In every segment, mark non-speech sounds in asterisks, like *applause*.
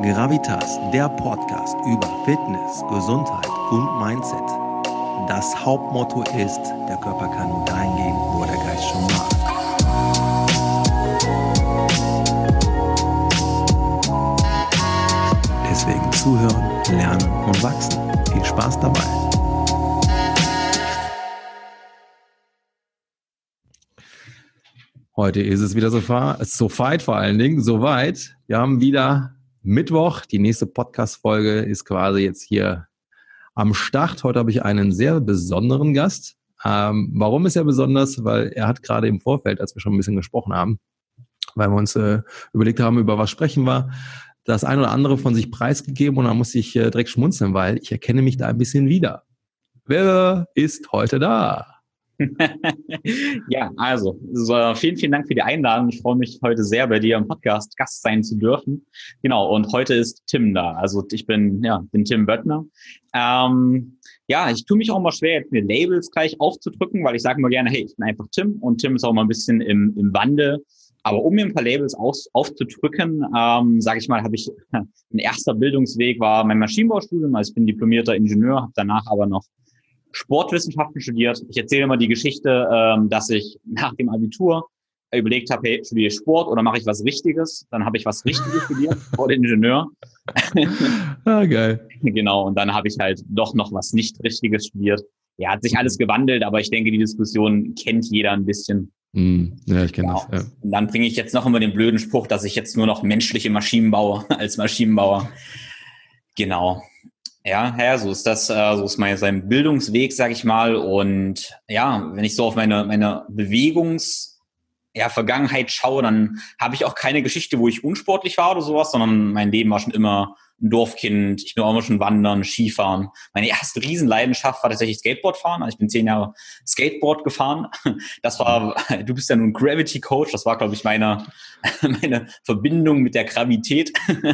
Gravitas, der Podcast über Fitness, Gesundheit und Mindset. Das Hauptmotto ist, der Körper kann nur dahin gehen, wo der Geist schon war. Deswegen zuhören, lernen und wachsen. Viel Spaß dabei. Heute ist es wieder so, so weit, vor allen Dingen, so weit. Wir haben wieder Mittwoch. Die nächste Podcast-Folge ist quasi jetzt hier am Start. Heute habe ich einen sehr besonderen Gast. Ähm, warum ist er besonders? Weil er hat gerade im Vorfeld, als wir schon ein bisschen gesprochen haben, weil wir uns äh, überlegt haben, über was sprechen wir, das ein oder andere von sich preisgegeben und da muss ich äh, direkt schmunzeln, weil ich erkenne mich da ein bisschen wieder. Wer ist heute da? *laughs* ja, also so, vielen, vielen Dank für die Einladung. Ich freue mich heute sehr, bei dir im Podcast Gast sein zu dürfen. Genau, und heute ist Tim da. Also ich bin, ja, bin Tim Böttner. Ähm, ja, ich tue mich auch mal schwer, jetzt mir Labels gleich aufzudrücken, weil ich sage immer gerne, hey, ich bin einfach Tim und Tim ist auch mal ein bisschen im, im Wandel. Aber um mir ein paar Labels aus, aufzudrücken, ähm, sage ich mal, habe ich *laughs* ein erster Bildungsweg war mein Maschinenbaustudium. Also ich bin diplomierter Ingenieur, habe danach aber noch Sportwissenschaften studiert. Ich erzähle immer die Geschichte, ähm, dass ich nach dem Abitur überlegt habe, hey, studiere ich Sport oder mache ich was Richtiges? Dann habe ich was Richtiges studiert, *laughs* Sportingenieur. ah, geil. *laughs* Genau, und dann habe ich halt doch noch was nicht Richtiges studiert. Ja, hat sich alles gewandelt, aber ich denke, die Diskussion kennt jeder ein bisschen. Mm, ja, ich kenne genau. das. Ja. Und dann bringe ich jetzt noch immer den blöden Spruch, dass ich jetzt nur noch menschliche Maschinen baue *laughs* als Maschinenbauer. Genau. Ja, ja, so ist das, äh, so ist mein sein Bildungsweg, sag ich mal. Und ja, wenn ich so auf meine meine Bewegungs ja, Vergangenheit schaue, dann habe ich auch keine Geschichte, wo ich unsportlich war oder sowas, sondern mein Leben war schon immer ein Dorfkind. Ich bin auch immer schon wandern, Skifahren. Meine erste Riesenleidenschaft war tatsächlich Skateboardfahren. Also ich bin zehn Jahre Skateboard gefahren. *laughs* Das war, *laughs* du bist ja nun Gravity Coach. Das war, glaube ich, meine, *laughs* meine Verbindung mit der Gravität.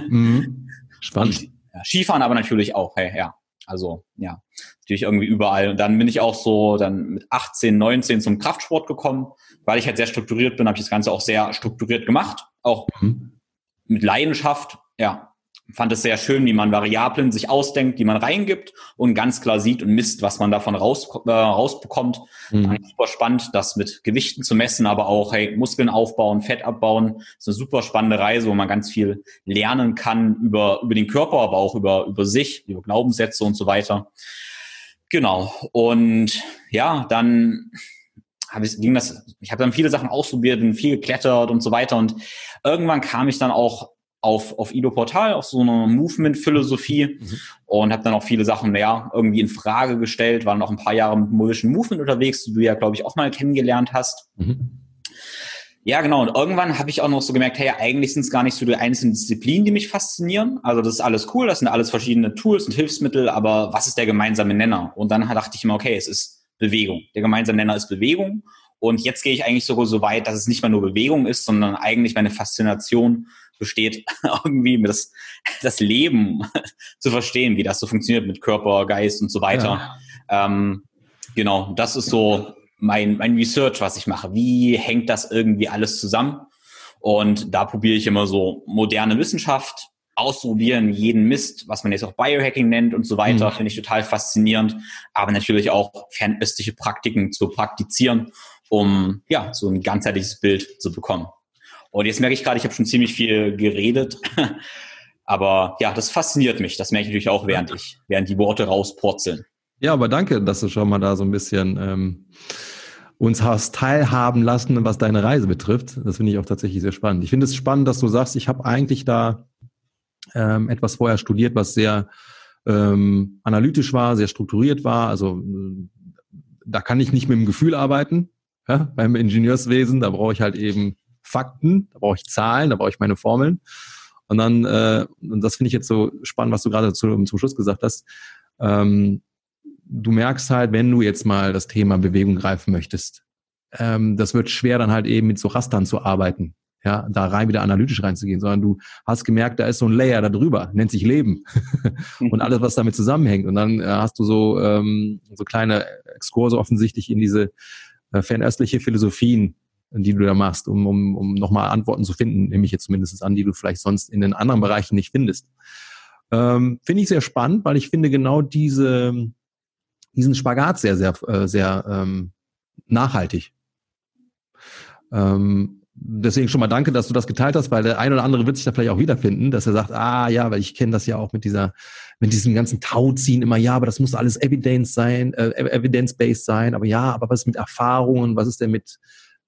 Mhm. Spannend. Ja, Skifahren aber natürlich auch, hey, ja. Also ja, natürlich irgendwie überall. Und dann bin ich auch so dann mit 18, 19 zum Kraftsport gekommen. Weil ich halt sehr strukturiert bin, habe ich das Ganze auch sehr strukturiert gemacht. Auch mhm. mit Leidenschaft, ja fand es sehr schön, wie man Variablen sich ausdenkt, die man reingibt und ganz klar sieht und misst, was man davon raus, äh, rausbekommt. Mhm. Super spannend, das mit Gewichten zu messen, aber auch hey, Muskeln aufbauen, Fett abbauen. Das ist eine super spannende Reise, wo man ganz viel lernen kann über, über den Körper, aber auch über, über sich, über Glaubenssätze und so weiter. Genau. Und ja, dann habe ich, ging das, ich habe dann viele Sachen ausprobiert und viel geklettert und so weiter. Und irgendwann kam ich dann auch auf, auf Ido Portal, auf so eine Movement-Philosophie mhm. und habe dann auch viele Sachen ja, irgendwie in Frage gestellt, war noch ein paar Jahre mit Motion Movement unterwegs, die du ja, glaube ich, auch mal kennengelernt hast. Mhm. Ja, genau. Und irgendwann habe ich auch noch so gemerkt, hey, eigentlich sind es gar nicht so die einzelnen Disziplinen, die mich faszinieren. Also das ist alles cool, das sind alles verschiedene Tools und Hilfsmittel, aber was ist der gemeinsame Nenner? Und dann dachte ich immer, okay, es ist Bewegung. Der gemeinsame Nenner ist Bewegung. Und jetzt gehe ich eigentlich sogar so weit, dass es nicht mehr nur Bewegung ist, sondern eigentlich meine Faszination besteht, *laughs* irgendwie das, das Leben *laughs* zu verstehen, wie das so funktioniert mit Körper, Geist und so weiter. Ja. Ähm, genau, das ist so mein, mein Research, was ich mache. Wie hängt das irgendwie alles zusammen? Und da probiere ich immer so moderne Wissenschaft ausprobieren, jeden Mist, was man jetzt auch Biohacking nennt und so weiter, mhm. finde ich total faszinierend. Aber natürlich auch fernöstliche Praktiken zu praktizieren, um ja so ein ganzheitliches Bild zu bekommen. Und jetzt merke ich gerade, ich habe schon ziemlich viel geredet. *laughs* aber ja, das fasziniert mich. Das merke ich natürlich auch, während ich, während die Worte rauspurzeln. Ja, aber danke, dass du schon mal da so ein bisschen ähm, uns hast teilhaben lassen, was deine Reise betrifft. Das finde ich auch tatsächlich sehr spannend. Ich finde es spannend, dass du sagst, ich habe eigentlich da ähm, etwas vorher studiert, was sehr ähm, analytisch war, sehr strukturiert war. Also äh, da kann ich nicht mit dem Gefühl arbeiten. Ja, beim Ingenieurswesen, da brauche ich halt eben Fakten, da brauche ich Zahlen, da brauche ich meine Formeln. Und dann, äh, und das finde ich jetzt so spannend, was du gerade zu, zum Schluss gesagt hast. Ähm, du merkst halt, wenn du jetzt mal das Thema Bewegung greifen möchtest, ähm, das wird schwer, dann halt eben mit so Rastern zu arbeiten. Ja, da rein wieder analytisch reinzugehen, sondern du hast gemerkt, da ist so ein Layer da drüber, nennt sich Leben *laughs* und alles, was damit zusammenhängt. Und dann äh, hast du so ähm, so kleine Exkurse offensichtlich in diese äh, fernöstliche Philosophien die du da machst, um, um, um nochmal Antworten zu finden, nehme ich jetzt zumindest an, die du vielleicht sonst in den anderen Bereichen nicht findest. Ähm, finde ich sehr spannend, weil ich finde genau diese, diesen Spagat sehr, sehr, äh, sehr ähm, nachhaltig. Ähm, deswegen schon mal danke, dass du das geteilt hast, weil der ein oder andere wird sich da vielleicht auch wiederfinden, dass er sagt, ah ja, weil ich kenne das ja auch mit dieser, mit diesem ganzen Tauziehen immer, ja, aber das muss alles Evidence sein, äh, evidence-based sein, aber ja, aber was ist mit Erfahrungen, was ist denn mit,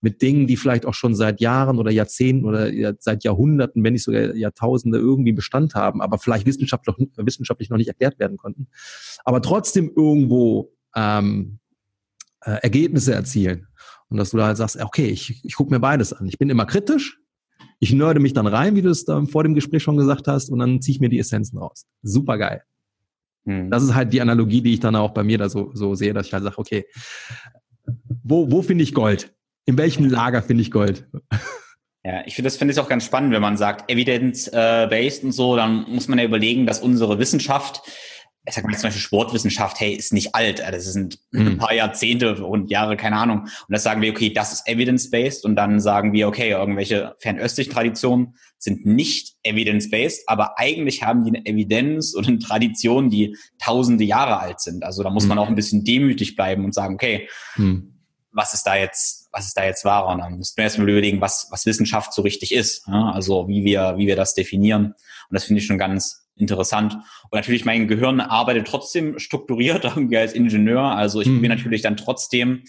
mit Dingen, die vielleicht auch schon seit Jahren oder Jahrzehnten oder seit Jahrhunderten, wenn nicht sogar Jahrtausende irgendwie Bestand haben, aber vielleicht wissenschaftlich, wissenschaftlich noch nicht erklärt werden konnten, aber trotzdem irgendwo ähm, äh, Ergebnisse erzielen. Und dass du da halt sagst, okay, ich, ich gucke mir beides an. Ich bin immer kritisch, ich nörde mich dann rein, wie du es da vor dem Gespräch schon gesagt hast, und dann ziehe ich mir die Essenzen raus. Super geil. Hm. Das ist halt die Analogie, die ich dann auch bei mir da so, so sehe, dass ich halt sage, okay, wo, wo finde ich Gold? In welchem Lager finde ich Gold? Ja, ich finde das finde ich auch ganz spannend, wenn man sagt evidence-based und so, dann muss man ja überlegen, dass unsere Wissenschaft ich sag mal zum Beispiel Sportwissenschaft, hey, ist nicht alt, das sind ein hm. paar Jahrzehnte und Jahre, keine Ahnung. Und das sagen wir, okay, das ist evidence-based und dann sagen wir, okay, irgendwelche fernöstlichen Traditionen sind nicht evidence-based, aber eigentlich haben die eine Evidenz und eine Tradition, die tausende Jahre alt sind. Also da muss hm. man auch ein bisschen demütig bleiben und sagen, okay, hm. was ist da jetzt, was ist da jetzt wahr? Und dann müssten wir erstmal überlegen, was, was Wissenschaft so richtig ist. Ja? Also wie wir, wie wir das definieren. Und das finde ich schon ganz, interessant. Und natürlich, mein Gehirn arbeitet trotzdem strukturiert *laughs* irgendwie als Ingenieur. Also ich mhm. probiere natürlich dann trotzdem,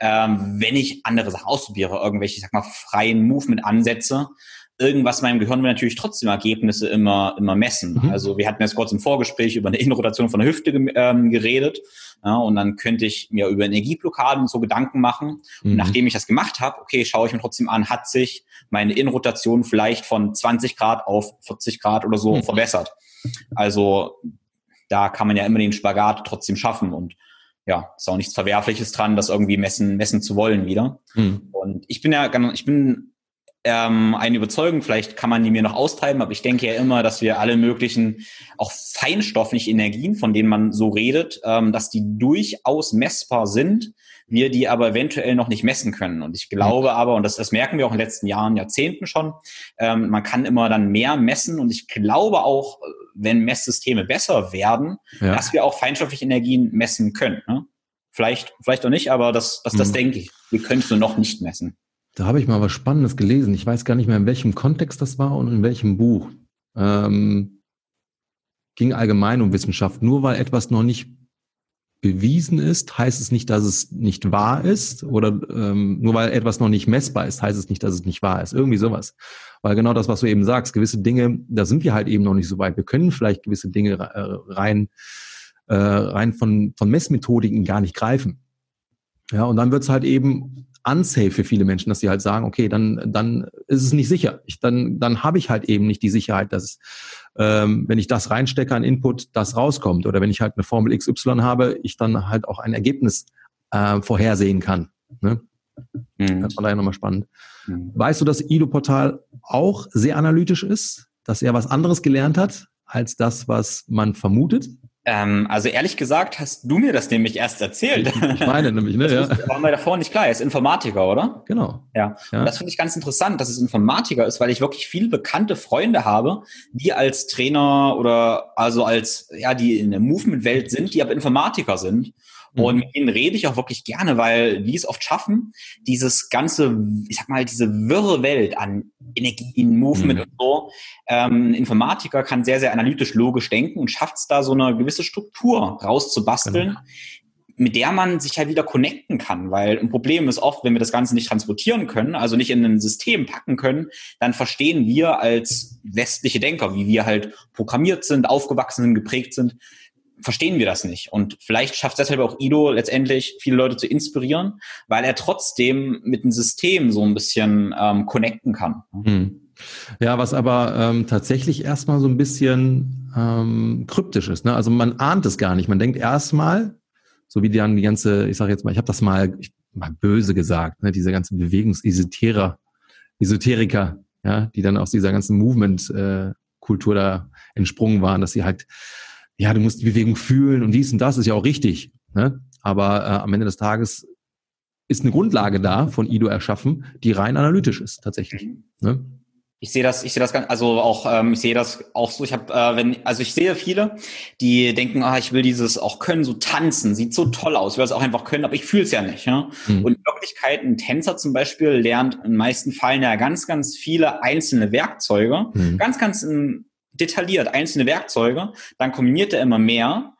ähm, wenn ich andere Sachen ausprobiere, irgendwelche, ich sag mal, freien Movement-Ansätze, irgendwas in meinem Gehirn will natürlich trotzdem Ergebnisse immer, immer messen. Mhm. Also wir hatten jetzt kurz im Vorgespräch über eine Innenrotation von der Hüfte ähm, geredet. Ja, und dann könnte ich mir über Energieblockaden so Gedanken machen. Mhm. Und nachdem ich das gemacht habe, okay, schaue ich mir trotzdem an, hat sich meine Innenrotation vielleicht von 20 Grad auf 40 Grad oder so mhm. verbessert. Also da kann man ja immer den Spagat trotzdem schaffen und ja, ist auch nichts Verwerfliches dran, das irgendwie messen, messen zu wollen wieder. Mhm. Und ich bin ja, ich bin ähm, eine Überzeugung, vielleicht kann man die mir noch austreiben, aber ich denke ja immer, dass wir alle möglichen, auch feinstoffliche Energien, von denen man so redet, ähm, dass die durchaus messbar sind, wir die aber eventuell noch nicht messen können. Und ich glaube mhm. aber, und das, das merken wir auch in den letzten Jahren, Jahrzehnten schon, ähm, man kann immer dann mehr messen und ich glaube auch, wenn Messsysteme besser werden, ja. dass wir auch feinstoffliche Energien messen können. Ne? Vielleicht, vielleicht auch nicht, aber das, das, das mhm. denke ich. Wir können es nur noch nicht messen. Da habe ich mal was Spannendes gelesen. Ich weiß gar nicht mehr, in welchem Kontext das war und in welchem Buch. Ähm, ging allgemein um Wissenschaft. Nur weil etwas noch nicht bewiesen ist, heißt es nicht, dass es nicht wahr ist. Oder ähm, nur weil etwas noch nicht messbar ist, heißt es nicht, dass es nicht wahr ist. Irgendwie sowas. Weil genau das, was du eben sagst, gewisse Dinge, da sind wir halt eben noch nicht so weit. Wir können vielleicht gewisse Dinge äh, rein, äh, rein von, von Messmethodiken gar nicht greifen. Ja, und dann wird es halt eben unsafe für viele Menschen, dass sie halt sagen, okay, dann, dann ist es nicht sicher. Ich, dann dann habe ich halt eben nicht die Sicherheit, dass ähm, wenn ich das reinstecke an Input, das rauskommt. Oder wenn ich halt eine Formel XY habe, ich dann halt auch ein Ergebnis äh, vorhersehen kann. Ne? Mhm. Das war daher nochmal spannend. Mhm. Weißt du, dass Ido-Portal auch sehr analytisch ist? Dass er was anderes gelernt hat als das, was man vermutet? Ähm, also ehrlich gesagt, hast du mir das nämlich erst erzählt. Ich meine nämlich, ne? Das ja. war mir davor nicht klar. Er ist Informatiker, oder? Genau. Ja. ja. Und das finde ich ganz interessant, dass es Informatiker ist, weil ich wirklich viele bekannte Freunde habe, die als Trainer oder also als, ja, die in der Movement-Welt sind, die aber Informatiker sind. Und mhm. mit ihnen rede ich auch wirklich gerne, weil die es oft schaffen, dieses ganze, ich sag mal, diese wirre Welt an Energien, Movement mhm. und so. Ähm, ein Informatiker kann sehr, sehr analytisch, logisch denken und schafft es da so eine gewisse Struktur rauszubasteln, genau. mit der man sich halt wieder connecten kann. Weil ein Problem ist oft, wenn wir das Ganze nicht transportieren können, also nicht in ein System packen können, dann verstehen wir als westliche Denker, wie wir halt programmiert sind, aufgewachsen sind, geprägt sind, verstehen wir das nicht. Und vielleicht schafft deshalb auch Ido letztendlich viele Leute zu inspirieren, weil er trotzdem mit dem System so ein bisschen ähm, connecten kann. Hm. Ja, was aber ähm, tatsächlich erstmal so ein bisschen ähm, kryptisch ist. Ne? Also man ahnt es gar nicht. Man denkt erstmal, so wie dann die ganze, ich sage jetzt mal, ich habe das mal, ich, mal böse gesagt, ne? diese ganzen Bewegungsesoterer, Esoteriker, ja, die dann aus dieser ganzen Movement-Kultur äh, da entsprungen waren, dass sie halt ja, du musst die Bewegung fühlen und dies und das ist ja auch richtig. Ne? Aber äh, am Ende des Tages ist eine Grundlage da von Ido erschaffen, die rein analytisch ist tatsächlich. Ne? Ich sehe das, ich sehe das ganz, also auch, ähm, ich sehe das auch so. Ich habe, äh, wenn, also ich sehe viele, die denken, ah, ich will dieses auch können, so tanzen, sieht so toll aus, ich will es auch einfach können, aber ich fühle es ja nicht. Ja? Mhm. Und in Wirklichkeit, ein Tänzer zum Beispiel lernt in den meisten Fällen ja ganz, ganz viele einzelne Werkzeuge, mhm. ganz, ganz um, detailliert einzelne Werkzeuge, dann kombiniert er immer mehr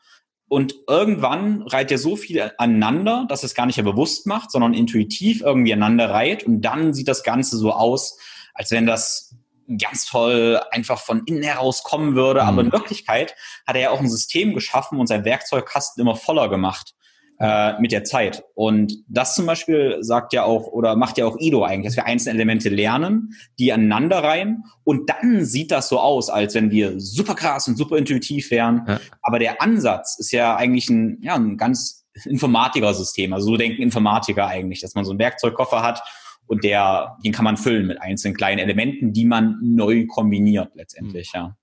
und irgendwann reiht er so viel aneinander, dass es gar nicht mehr bewusst macht, sondern intuitiv irgendwie aneinander reiht und dann sieht das Ganze so aus, als wenn das ganz toll einfach von innen heraus kommen würde. Mhm. Aber in Wirklichkeit hat er ja auch ein System geschaffen und sein Werkzeugkasten immer voller gemacht äh, mit der Zeit. Und das zum Beispiel sagt ja auch oder macht ja auch Ido eigentlich, dass wir einzelne Elemente lernen, die aneinander reihen und dann sieht das so aus, als wenn wir super krass und super intuitiv wären. Ja. Aber der Ansatz ist ja eigentlich ein, ja, ein ganz Informatiker-System. Also so denken Informatiker eigentlich, dass man so einen Werkzeugkoffer hat und der, den kann man füllen mit einzelnen kleinen Elementen, die man neu kombiniert letztendlich, ja.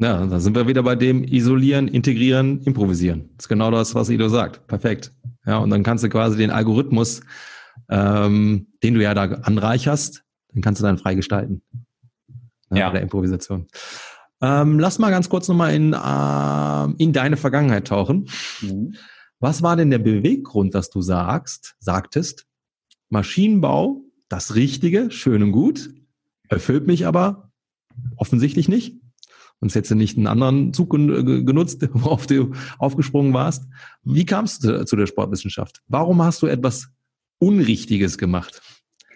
Ja, da sind wir wieder bei dem Isolieren, Integrieren, Improvisieren. Das ist genau das, was Ido sagt. Perfekt. Ja, und dann kannst du quasi den Algorithmus, ähm, den du ja da anreicherst, den kannst du dann freigestalten. Ja, ja. Der Improvisation. Ähm, lass mal ganz kurz nochmal in, äh, in deine Vergangenheit tauchen. Mhm. Was war denn der Beweggrund, dass du sagst, sagtest, Maschinenbau, das Richtige, schön und gut, erfüllt mich aber offensichtlich nicht. Und hättest du nicht einen anderen Zug genutzt, *laughs* worauf du aufgesprungen warst. Wie kamst du zu der Sportwissenschaft? Warum hast du etwas Unrichtiges gemacht?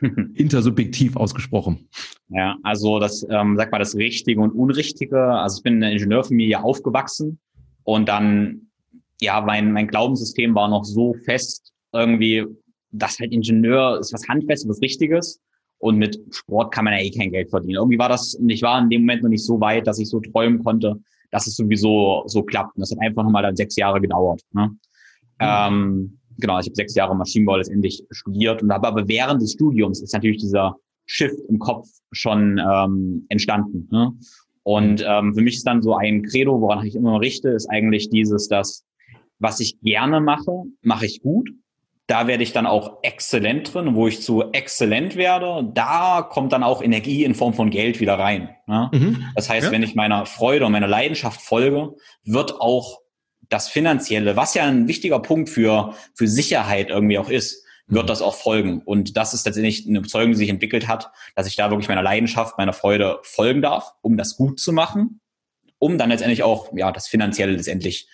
*laughs* Intersubjektiv ausgesprochen. Ja, also das, ähm, sag mal, das Richtige und Unrichtige. Also ich bin in der Ingenieurfamilie aufgewachsen und dann, ja, mein, mein Glaubenssystem war noch so fest irgendwie das halt Ingenieur ist was Handfestes, was Richtiges. Und mit Sport kann man ja eh kein Geld verdienen. Irgendwie war das, und ich war in dem Moment noch nicht so weit, dass ich so träumen konnte, dass es sowieso so klappt. Und das hat einfach nochmal dann sechs Jahre gedauert. Ne? Mhm. Ähm, genau, ich habe sechs Jahre Maschinenbau letztendlich studiert und habe aber während des Studiums ist natürlich dieser Shift im Kopf schon ähm, entstanden. Ne? Und mhm. ähm, für mich ist dann so ein Credo, woran ich immer richte, ist eigentlich dieses, dass was ich gerne mache, mache ich gut da werde ich dann auch exzellent drin, wo ich zu exzellent werde, da kommt dann auch Energie in Form von Geld wieder rein. Ne? Mhm. Das heißt, ja. wenn ich meiner Freude und meiner Leidenschaft folge, wird auch das Finanzielle, was ja ein wichtiger Punkt für, für Sicherheit irgendwie auch ist, wird mhm. das auch folgen. Und das ist tatsächlich eine Überzeugung, die sich entwickelt hat, dass ich da wirklich meiner Leidenschaft, meiner Freude folgen darf, um das gut zu machen, um dann letztendlich auch ja das Finanzielle letztendlich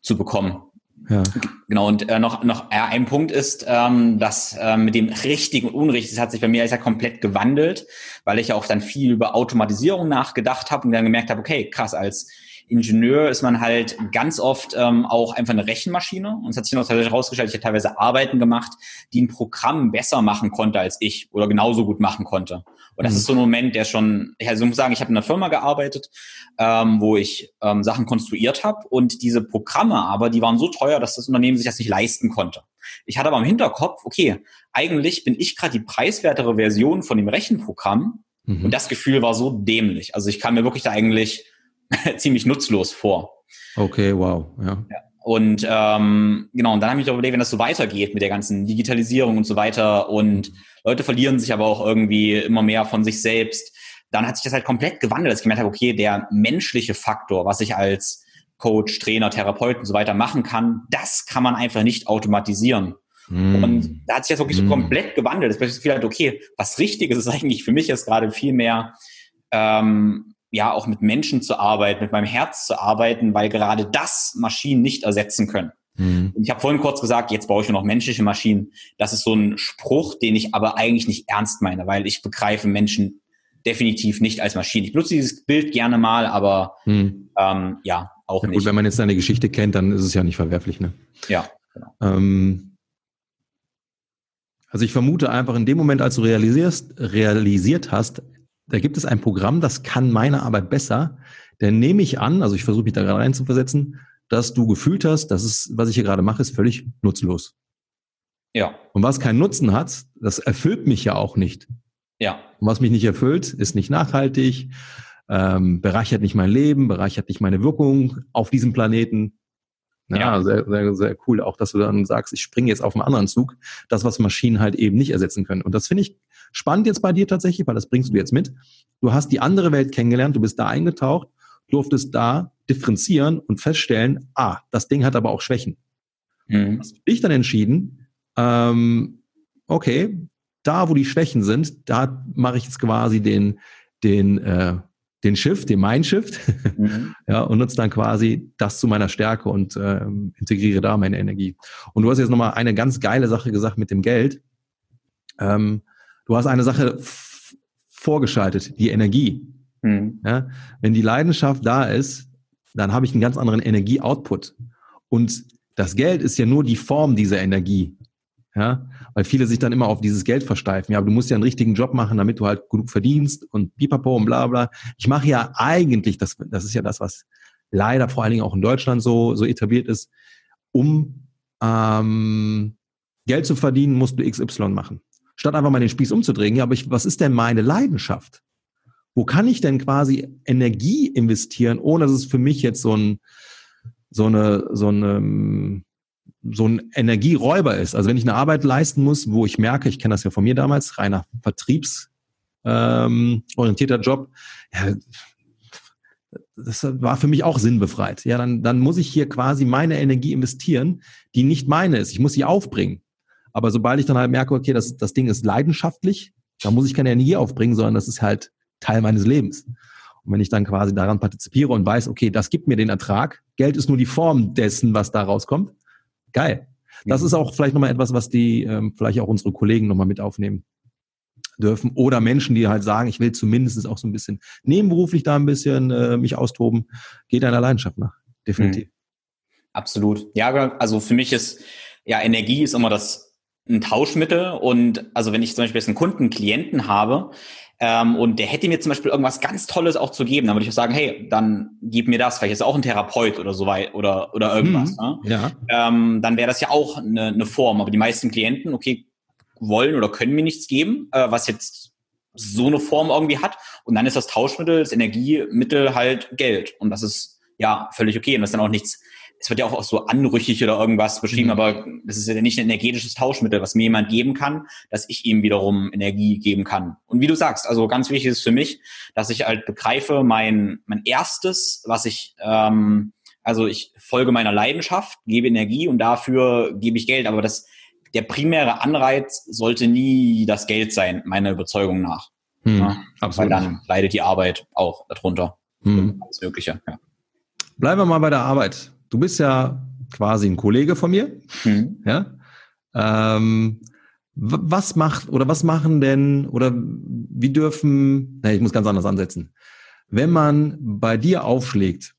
zu bekommen. Ja. Genau, und äh, noch, noch äh, ein Punkt ist, ähm, dass äh, mit dem Richtigen und Unrichtigen hat sich bei mir ja komplett gewandelt, weil ich auch dann viel über Automatisierung nachgedacht habe und dann gemerkt habe, okay, krass, als Ingenieur ist man halt ganz oft ähm, auch einfach eine Rechenmaschine. Und es hat sich noch tatsächlich herausgestellt, ich habe teilweise Arbeiten gemacht, die ein Programm besser machen konnte als ich oder genauso gut machen konnte. Und das mhm. ist so ein Moment, der schon, ich also muss sagen, ich habe in einer Firma gearbeitet, ähm, wo ich ähm, Sachen konstruiert habe und diese Programme aber, die waren so teuer, dass das Unternehmen sich das nicht leisten konnte. Ich hatte aber im Hinterkopf, okay, eigentlich bin ich gerade die preiswertere Version von dem Rechenprogramm mhm. und das Gefühl war so dämlich. Also ich kam mir wirklich da eigentlich *laughs* ziemlich nutzlos vor. Okay, wow, ja. ja. Und ähm, genau, und dann habe ich überlegt, wenn das so weitergeht mit der ganzen Digitalisierung und so weiter und Leute verlieren sich aber auch irgendwie immer mehr von sich selbst, dann hat sich das halt komplett gewandelt, dass ich gemerkt habe, okay, der menschliche Faktor, was ich als Coach, Trainer, Therapeut und so weiter machen kann, das kann man einfach nicht automatisieren. Mm. Und da hat sich das wirklich mm. so komplett gewandelt. Das bedeutet, halt, okay, was richtig ist, ist eigentlich für mich jetzt gerade viel mehr ähm, ja auch mit Menschen zu arbeiten, mit meinem Herz zu arbeiten, weil gerade das Maschinen nicht ersetzen können. Mhm. Und ich habe vorhin kurz gesagt, jetzt baue ich nur noch menschliche Maschinen. Das ist so ein Spruch, den ich aber eigentlich nicht ernst meine, weil ich begreife Menschen definitiv nicht als Maschinen. Ich benutze dieses Bild gerne mal, aber mhm. ähm, ja, auch ja, gut, nicht. Wenn man jetzt deine Geschichte kennt, dann ist es ja nicht verwerflich, ne? Ja. Genau. Ähm, also ich vermute einfach in dem Moment, als du realisierst, realisiert hast, da gibt es ein Programm, das kann meine Arbeit besser. Dann nehme ich an, also ich versuche mich da gerade reinzuversetzen, dass du gefühlt hast, dass es, was ich hier gerade mache, ist völlig nutzlos. Ja. Und was keinen Nutzen hat, das erfüllt mich ja auch nicht. Ja. Und was mich nicht erfüllt, ist nicht nachhaltig, ähm, bereichert nicht mein Leben, bereichert nicht meine Wirkung auf diesem Planeten. Ja, ja, Sehr, sehr, sehr cool. Auch, dass du dann sagst, ich springe jetzt auf einen anderen Zug, das, was Maschinen halt eben nicht ersetzen können. Und das finde ich spannend jetzt bei dir tatsächlich, weil das bringst du jetzt mit. Du hast die andere Welt kennengelernt, du bist da eingetaucht, durftest da differenzieren und feststellen, ah, das Ding hat aber auch Schwächen. Mhm. Hast dich dann entschieden, ähm, okay, da wo die Schwächen sind, da mache ich jetzt quasi den, den, äh, den Shift, den Mindshift, *laughs* mhm. ja, und nutze dann quasi das zu meiner Stärke und äh, integriere da meine Energie. Und du hast jetzt nochmal eine ganz geile Sache gesagt mit dem Geld. Ähm, du hast eine Sache vorgeschaltet, die Energie. Mhm. Ja, wenn die Leidenschaft da ist, dann habe ich einen ganz anderen Energieoutput. Und das Geld ist ja nur die Form dieser Energie. Ja, weil viele sich dann immer auf dieses Geld versteifen. Ja, aber du musst ja einen richtigen Job machen, damit du halt genug verdienst und pipapo und bla bla. Ich mache ja eigentlich, das, das ist ja das, was leider vor allen Dingen auch in Deutschland so, so etabliert ist, um ähm, Geld zu verdienen, musst du XY machen. Statt einfach mal den Spieß umzudrehen, ja, aber ich, was ist denn meine Leidenschaft? Wo kann ich denn quasi Energie investieren, ohne dass es für mich jetzt so ein, so eine, so eine, so ein Energieräuber ist. Also wenn ich eine Arbeit leisten muss, wo ich merke, ich kenne das ja von mir damals, reiner vertriebsorientierter ähm, Job, ja, das war für mich auch sinnbefreit. Ja, dann, dann muss ich hier quasi meine Energie investieren, die nicht meine ist. Ich muss sie aufbringen. Aber sobald ich dann halt merke, okay, das, das Ding ist leidenschaftlich, da muss ich keine Energie aufbringen, sondern das ist halt Teil meines Lebens. Und wenn ich dann quasi daran partizipiere und weiß, okay, das gibt mir den Ertrag, Geld ist nur die Form dessen, was da rauskommt, Geil. Das mhm. ist auch vielleicht nochmal etwas, was die, ähm, vielleicht auch unsere Kollegen nochmal mit aufnehmen dürfen. Oder Menschen, die halt sagen, ich will zumindest auch so ein bisschen nebenberuflich da ein bisschen äh, mich austoben. Geht deiner Leidenschaft nach. Definitiv. Mhm. Absolut. Ja, also für mich ist, ja, Energie ist immer das ein Tauschmittel und also wenn ich zum Beispiel jetzt einen Kunden, einen Klienten habe, ähm, und der hätte mir zum Beispiel irgendwas ganz Tolles auch zu geben, dann würde ich auch sagen, hey, dann gib mir das, vielleicht ist auch ein Therapeut oder so weit oder, oder irgendwas. Mhm, ne? ja. Ähm, dann wäre das ja auch eine, eine Form. Aber die meisten Klienten, okay, wollen oder können mir nichts geben, äh, was jetzt so eine Form irgendwie hat. Und dann ist das Tauschmittel, das Energiemittel halt Geld. Und das ist ja völlig okay. Und das ist dann auch nichts es wird ja auch so anrüchig oder irgendwas beschrieben, mhm. aber das ist ja nicht ein energetisches Tauschmittel, was mir jemand geben kann, dass ich ihm wiederum Energie geben kann. Und wie du sagst, also ganz wichtig ist für mich, dass ich halt begreife, mein, mein erstes, was ich, ähm, also ich folge meiner Leidenschaft, gebe Energie und dafür gebe ich Geld, aber das, der primäre Anreiz sollte nie das Geld sein, meiner Überzeugung nach. Mhm, ja, absolut. Weil dann leidet die Arbeit auch darunter. Mhm. Alles Mögliche, ja. Bleiben wir mal bei der Arbeit. Du bist ja quasi ein Kollege von mir. Mhm. Ja. Ähm, was macht oder was machen denn oder wie dürfen, na, ich muss ganz anders ansetzen. Wenn man bei dir aufschlägt,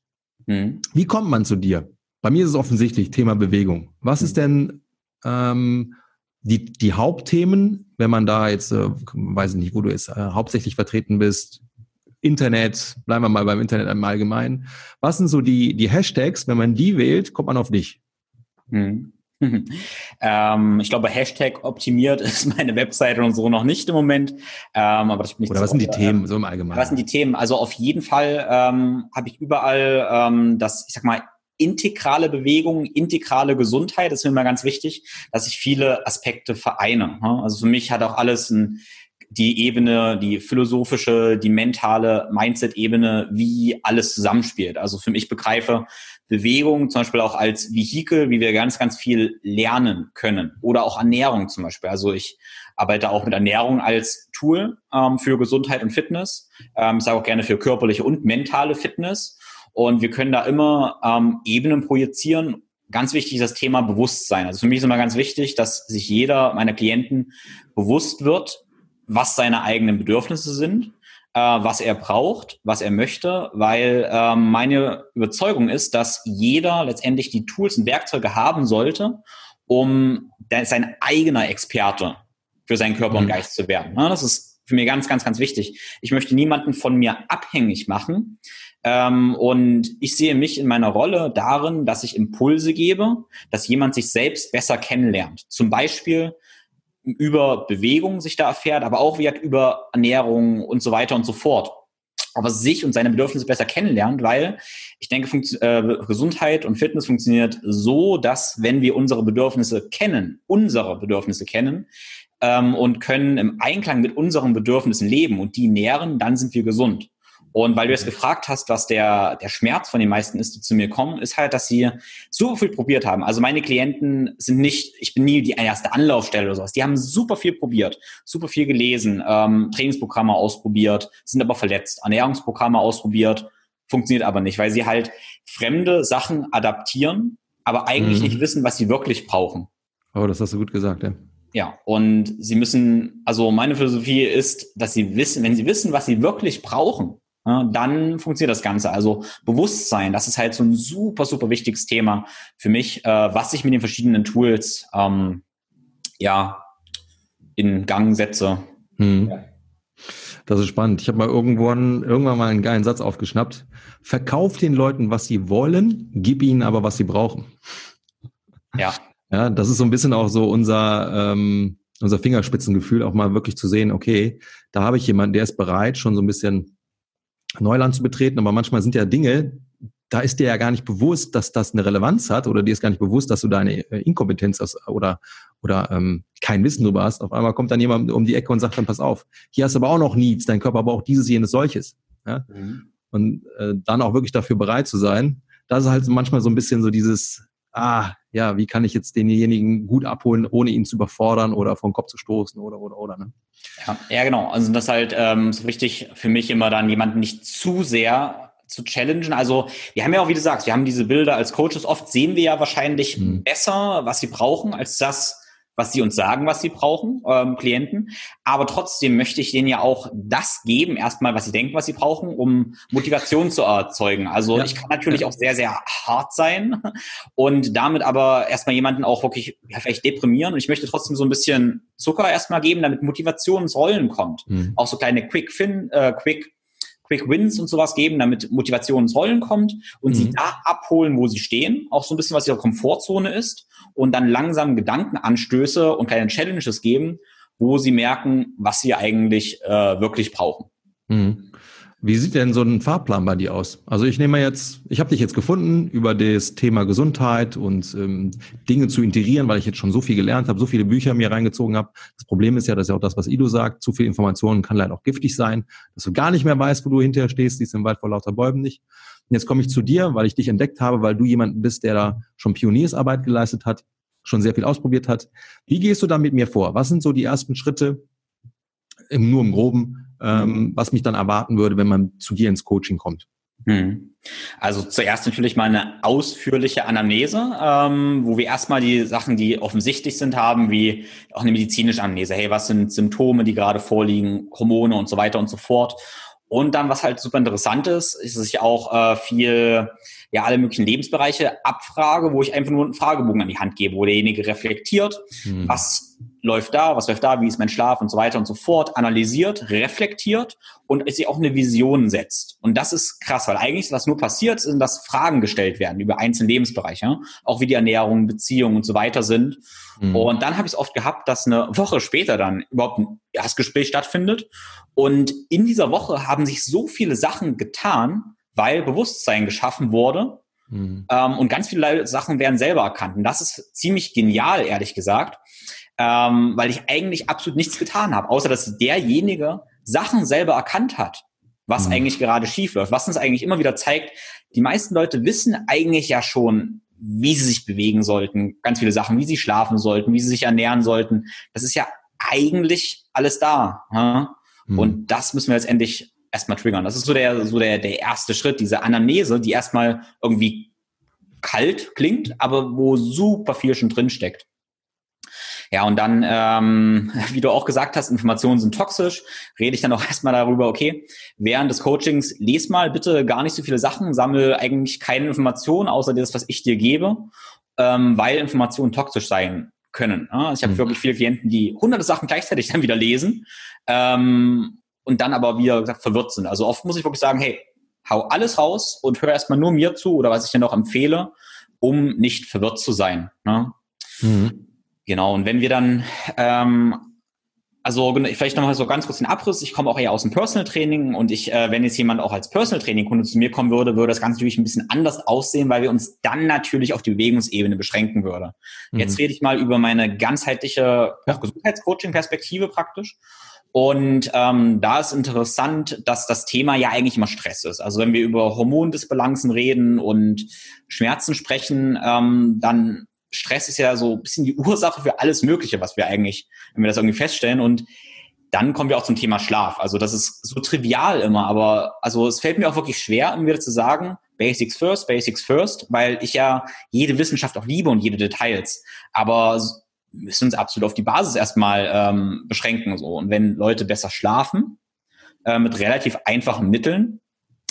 mhm. wie kommt man zu dir? Bei mir ist es offensichtlich Thema Bewegung. Was mhm. ist denn ähm, die, die Hauptthemen, wenn man da jetzt, äh, weiß ich nicht, wo du jetzt äh, hauptsächlich vertreten bist, Internet, bleiben wir mal beim Internet im Allgemeinen. Was sind so die, die Hashtags? Wenn man die wählt, kommt man auf dich. Hm. *laughs* ähm, ich glaube, Hashtag optimiert *laughs* ist meine Webseite und so noch nicht im Moment. Ähm, aber das bin ich Oder was sind die Themen so im Allgemeinen? Was sind die Themen? Also auf jeden Fall ähm, habe ich überall ähm, das, ich sag mal, integrale Bewegung, integrale Gesundheit, das ist mir immer ganz wichtig, dass ich viele Aspekte vereine. Ne? Also für mich hat auch alles ein die Ebene, die philosophische, die mentale Mindset-Ebene, wie alles zusammenspielt. Also für mich begreife Bewegung zum Beispiel auch als Vehikel, wie wir ganz, ganz viel lernen können. Oder auch Ernährung zum Beispiel. Also ich arbeite auch mit Ernährung als Tool ähm, für Gesundheit und Fitness. Ähm, ich sage auch gerne für körperliche und mentale Fitness. Und wir können da immer ähm, Ebenen projizieren ganz wichtig ist das Thema Bewusstsein. Also für mich ist immer ganz wichtig, dass sich jeder meiner Klienten bewusst wird, was seine eigenen Bedürfnisse sind, äh, was er braucht, was er möchte, weil äh, meine Überzeugung ist, dass jeder letztendlich die Tools und Werkzeuge haben sollte, um sein eigener Experte für seinen Körper mhm. und Geist zu werden. Das ist für mich ganz, ganz, ganz wichtig. Ich möchte niemanden von mir abhängig machen. Ähm, und ich sehe mich in meiner Rolle darin, dass ich Impulse gebe, dass jemand sich selbst besser kennenlernt. Zum Beispiel über Bewegung sich da erfährt, aber auch wie über Ernährung und so weiter und so fort. aber sich und seine Bedürfnisse besser kennenlernt, weil ich denke, äh, Gesundheit und Fitness funktioniert so, dass wenn wir unsere Bedürfnisse kennen, unsere Bedürfnisse kennen ähm, und können im Einklang mit unseren Bedürfnissen leben und die nähren, dann sind wir gesund. Und weil du jetzt gefragt hast, was der, der Schmerz von den meisten ist, die zu mir kommen, ist halt, dass sie super viel probiert haben. Also meine Klienten sind nicht, ich bin nie die erste Anlaufstelle oder sowas. Die haben super viel probiert, super viel gelesen, ähm, Trainingsprogramme ausprobiert, sind aber verletzt, Ernährungsprogramme ausprobiert, funktioniert aber nicht, weil sie halt fremde Sachen adaptieren, aber eigentlich mhm. nicht wissen, was sie wirklich brauchen. Oh, das hast du gut gesagt, ja. Ja, und sie müssen, also meine Philosophie ist, dass sie wissen, wenn sie wissen, was sie wirklich brauchen, dann funktioniert das Ganze. Also Bewusstsein, das ist halt so ein super, super wichtiges Thema für mich, äh, was ich mit den verschiedenen Tools ähm, ja in Gang setze. Hm. Ja. Das ist spannend. Ich habe mal irgendwann, irgendwann mal einen geilen Satz aufgeschnappt. Verkauf den Leuten, was sie wollen, gib ihnen aber, was sie brauchen. Ja. *laughs* Ja, das ist so ein bisschen auch so unser, ähm, unser Fingerspitzengefühl, auch mal wirklich zu sehen, okay, da habe ich jemanden, der ist bereit, schon so ein bisschen Neuland zu betreten, aber manchmal sind ja Dinge, da ist dir ja gar nicht bewusst, dass das eine Relevanz hat oder dir ist gar nicht bewusst, dass du deine äh, Inkompetenz hast oder, oder ähm, kein Wissen drüber hast. Auf einmal kommt dann jemand um die Ecke und sagt dann, pass auf, hier hast du aber auch noch Needs, dein Körper braucht dieses, jenes, solches. Ja? Mhm. Und äh, dann auch wirklich dafür bereit zu sein, das ist halt manchmal so ein bisschen so dieses, ah, ja, wie kann ich jetzt denjenigen gut abholen, ohne ihn zu überfordern oder vom Kopf zu stoßen oder, oder, oder, ne? Ja, ja genau. Also das ist halt ähm, so wichtig für mich immer dann jemanden nicht zu sehr zu challengen. Also wir haben ja auch, wie du sagst, wir haben diese Bilder als Coaches. Oft sehen wir ja wahrscheinlich hm. besser, was sie brauchen, als das, was sie uns sagen, was sie brauchen, ähm, Klienten. Aber trotzdem möchte ich denen ja auch das geben, erstmal, was sie denken, was sie brauchen, um Motivation zu erzeugen. Also ja. ich kann natürlich auch sehr, sehr hart sein und damit aber erstmal jemanden auch wirklich ja, vielleicht deprimieren. Und ich möchte trotzdem so ein bisschen Zucker erstmal geben, damit Motivation ins Rollen kommt. Mhm. Auch so kleine Quick Fin, äh, Quick Quick Wins und sowas geben, damit Motivation ins Rollen kommt und mhm. sie da abholen, wo sie stehen. Auch so ein bisschen, was ihre Komfortzone ist und dann langsam Gedankenanstöße und kleine Challenges geben, wo sie merken, was sie eigentlich äh, wirklich brauchen. Mhm. Wie sieht denn so ein Fahrplan bei dir aus? Also ich nehme jetzt, ich habe dich jetzt gefunden über das Thema Gesundheit und ähm, Dinge zu integrieren, weil ich jetzt schon so viel gelernt habe, so viele Bücher mir reingezogen habe. Das Problem ist ja, das ist ja auch das, was Ido sagt, zu viel Informationen kann leider auch giftig sein, dass du gar nicht mehr weißt, wo du hinterher stehst, siehst im Wald vor lauter Bäumen nicht. Und jetzt komme ich zu dir, weil ich dich entdeckt habe, weil du jemand bist, der da schon Pioniersarbeit geleistet hat, schon sehr viel ausprobiert hat. Wie gehst du da mit mir vor? Was sind so die ersten Schritte, im, nur im Groben, ähm, was mich dann erwarten würde, wenn man zu dir ins Coaching kommt? Hm. Also zuerst natürlich mal eine ausführliche Anamnese, ähm, wo wir erstmal die Sachen, die offensichtlich sind, haben, wie auch eine medizinische Anamnese. Hey, was sind Symptome, die gerade vorliegen, Hormone und so weiter und so fort. Und dann, was halt super interessant ist, ist, dass ich auch äh, viel, ja, alle möglichen Lebensbereiche abfrage, wo ich einfach nur einen Fragebogen an die Hand gebe, wo derjenige reflektiert, hm. was läuft da, was läuft da, wie ist mein Schlaf und so weiter und so fort, analysiert, reflektiert und sich auch eine Vision setzt. Und das ist krass, weil eigentlich, was nur passiert, sind, dass Fragen gestellt werden über einzelne Lebensbereiche, auch wie die Ernährung, Beziehungen und so weiter sind. Mhm. Und dann habe ich es oft gehabt, dass eine Woche später dann überhaupt ein Erstgespräch stattfindet. Und in dieser Woche haben sich so viele Sachen getan, weil Bewusstsein geschaffen wurde, Mhm. Ähm, und ganz viele Sachen werden selber erkannt. Und das ist ziemlich genial, ehrlich gesagt ähm, weil ich eigentlich absolut nichts getan habe, außer dass derjenige Sachen selber erkannt hat, was mhm. eigentlich gerade schief läuft, was uns eigentlich immer wieder zeigt, die meisten Leute wissen eigentlich ja schon, wie sie sich bewegen sollten, ganz viele Sachen, wie sie schlafen sollten, wie sie sich ernähren sollten. Das ist ja eigentlich alles da. Ja? Mhm. Und das müssen wir jetzt endlich erstmal triggern. Das ist so der, so der, der erste Schritt, diese Anamnese, die erstmal irgendwie kalt klingt, aber wo super viel schon drin steckt. Ja, und dann, ähm, *laughs* wie du auch gesagt hast, Informationen sind toxisch, rede ich dann auch *laughs* erstmal darüber, okay, während des Coachings les mal bitte gar nicht so viele Sachen, sammel eigentlich keine Informationen, außer das, was ich dir gebe, ähm, weil Informationen toxisch sein können. Ja? Ich habe mhm. wirklich viele Klienten, die hunderte Sachen gleichzeitig *laughs* dann wieder lesen ähm, und dann aber, wie gesagt, verwirrt sind. Also oft muss ich wirklich sagen, hey, hau alles raus und hör erstmal nur mir zu oder was ich dir noch empfehle, um nicht verwirrt zu sein. Ne? Mhm. Genau, und wenn wir dann, ähm, also vielleicht nochmal so ganz kurz den Abriss. Ich komme auch eher aus dem Personal Training und ich, äh, wenn jetzt jemand auch als Personal Training Kunde zu mir kommen würde, würde das Ganze natürlich ein bisschen anders aussehen, weil wir uns dann natürlich auf die Bewegungsebene beschränken würde. Mhm. Jetzt rede ich mal über meine ganzheitliche ja. Gesundheitscoaching-Perspektive praktisch. Und ähm, da ist interessant, dass das Thema ja eigentlich immer Stress ist. Also wenn wir über Hormondisbalancen reden und Schmerzen sprechen, ähm, dann Stress ist ja so ein bisschen die Ursache für alles Mögliche, was wir eigentlich, wenn wir das irgendwie feststellen. Und dann kommen wir auch zum Thema Schlaf. Also das ist so trivial immer, aber also es fällt mir auch wirklich schwer, um wieder zu sagen, Basics first, Basics first, weil ich ja jede Wissenschaft auch liebe und jede Details. Aber müssen uns absolut auf die Basis erstmal ähm, beschränken. So. Und wenn Leute besser schlafen, äh, mit relativ einfachen Mitteln,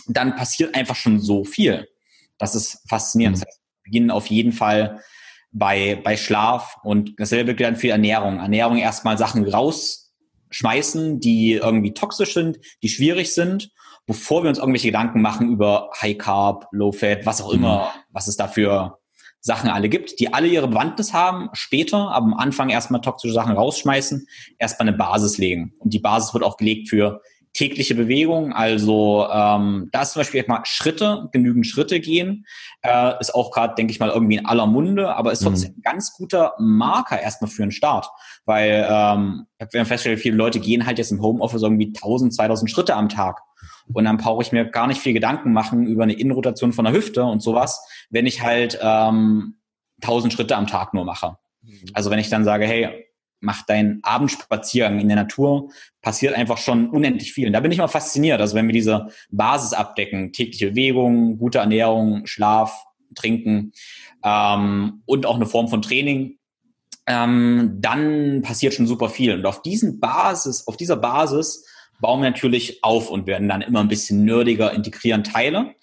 dann passiert einfach schon so viel. Das ist faszinierend. Mhm. Das heißt, wir beginnen auf jeden Fall bei, bei Schlaf und dasselbe gilt dann für Ernährung. Ernährung erstmal Sachen rausschmeißen, die irgendwie toxisch sind, die schwierig sind, bevor wir uns irgendwelche Gedanken machen über High Carb, Low Fat, was auch immer, mhm. was es dafür Sachen alle gibt, die alle ihre Bewandtnis haben, später, aber am Anfang erstmal toxische Sachen rausschmeißen, erstmal eine Basis legen. Und die Basis wird auch gelegt für tägliche Bewegung. Also ähm, da ist zum Beispiel mal Schritte, genügend Schritte gehen, äh, ist auch gerade, denke ich mal, irgendwie in aller Munde, aber ist trotzdem mhm. ein ganz guter Marker erstmal für einen Start. Weil ähm, ich habe festgestellt, viele Leute gehen halt jetzt im Homeoffice irgendwie 1000, 2000 Schritte am Tag. Und dann brauche ich mir gar nicht viel Gedanken machen über eine Innenrotation von der Hüfte und sowas, wenn ich halt ähm, 1000 Schritte am Tag nur mache. Mhm. Also wenn ich dann sage, hey, mach deinen Abendspaziergang in der Natur, passiert einfach schon unendlich viel. Und da bin ich mal fasziniert. Also wenn wir diese Basis abdecken, tägliche Bewegung, gute Ernährung, Schlaf, Trinken ähm, und auch eine Form von Training, ähm, dann passiert schon super viel. Und auf diesen Basis, auf dieser Basis bauen wir natürlich auf und werden dann immer ein bisschen nerdiger, integrieren Teile.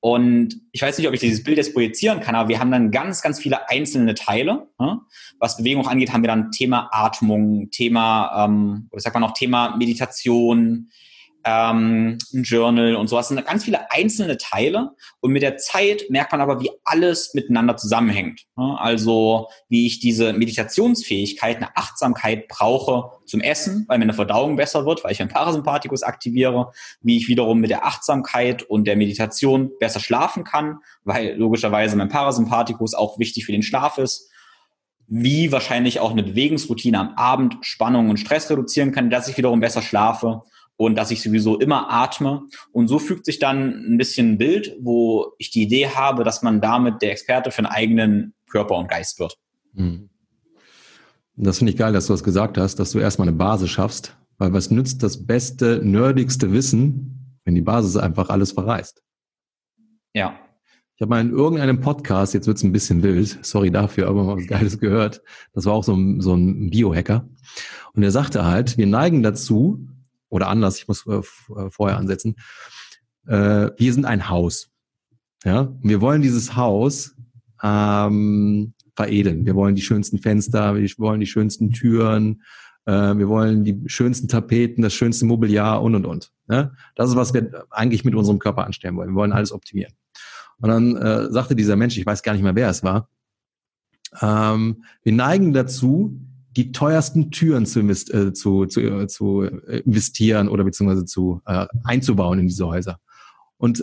Und ich weiß nicht, ob ich dieses Bild jetzt projizieren kann, aber wir haben dann ganz, ganz viele einzelne Teile. Ne? Was Bewegung angeht, haben wir dann Thema Atmung, Thema, ähm, oder sagt man noch Thema Meditation, ähm, ein Journal und sowas. Das sind ganz viele einzelne Teile. Und mit der Zeit merkt man aber, wie alles miteinander zusammenhängt. Also wie ich diese Meditationsfähigkeit, eine Achtsamkeit brauche zum Essen, weil meine Verdauung besser wird, weil ich meinen Parasympathikus aktiviere, wie ich wiederum mit der Achtsamkeit und der Meditation besser schlafen kann, weil logischerweise mein Parasympathikus auch wichtig für den Schlaf ist wie wahrscheinlich auch eine Bewegungsroutine am Abend Spannung und Stress reduzieren kann, dass ich wiederum besser schlafe und dass ich sowieso immer atme. Und so fügt sich dann ein bisschen ein Bild, wo ich die Idee habe, dass man damit der Experte für einen eigenen Körper und Geist wird. Hm. Das finde ich geil, dass du das gesagt hast, dass du erstmal eine Basis schaffst, weil was nützt das beste, nerdigste Wissen, wenn die Basis einfach alles verreißt? Ja. Ich habe mal in irgendeinem Podcast, jetzt wird es ein bisschen wild, sorry dafür, aber mal was Geiles gehört. Das war auch so ein, so ein Biohacker. Und er sagte halt, wir neigen dazu, oder anders, ich muss äh, äh, vorher ansetzen. Äh, wir sind ein Haus. Ja, wir wollen dieses Haus ähm, veredeln. Wir wollen die schönsten Fenster, wir wollen die schönsten Türen, äh, wir wollen die schönsten Tapeten, das schönste Mobiliar und und und. Ja? Das ist, was wir eigentlich mit unserem Körper anstellen wollen. Wir wollen alles optimieren. Und dann äh, sagte dieser Mensch, ich weiß gar nicht mehr, wer es war, ähm, wir neigen dazu, die teuersten Türen zu, äh, zu, zu, äh, zu investieren oder beziehungsweise zu äh, einzubauen in diese Häuser. Und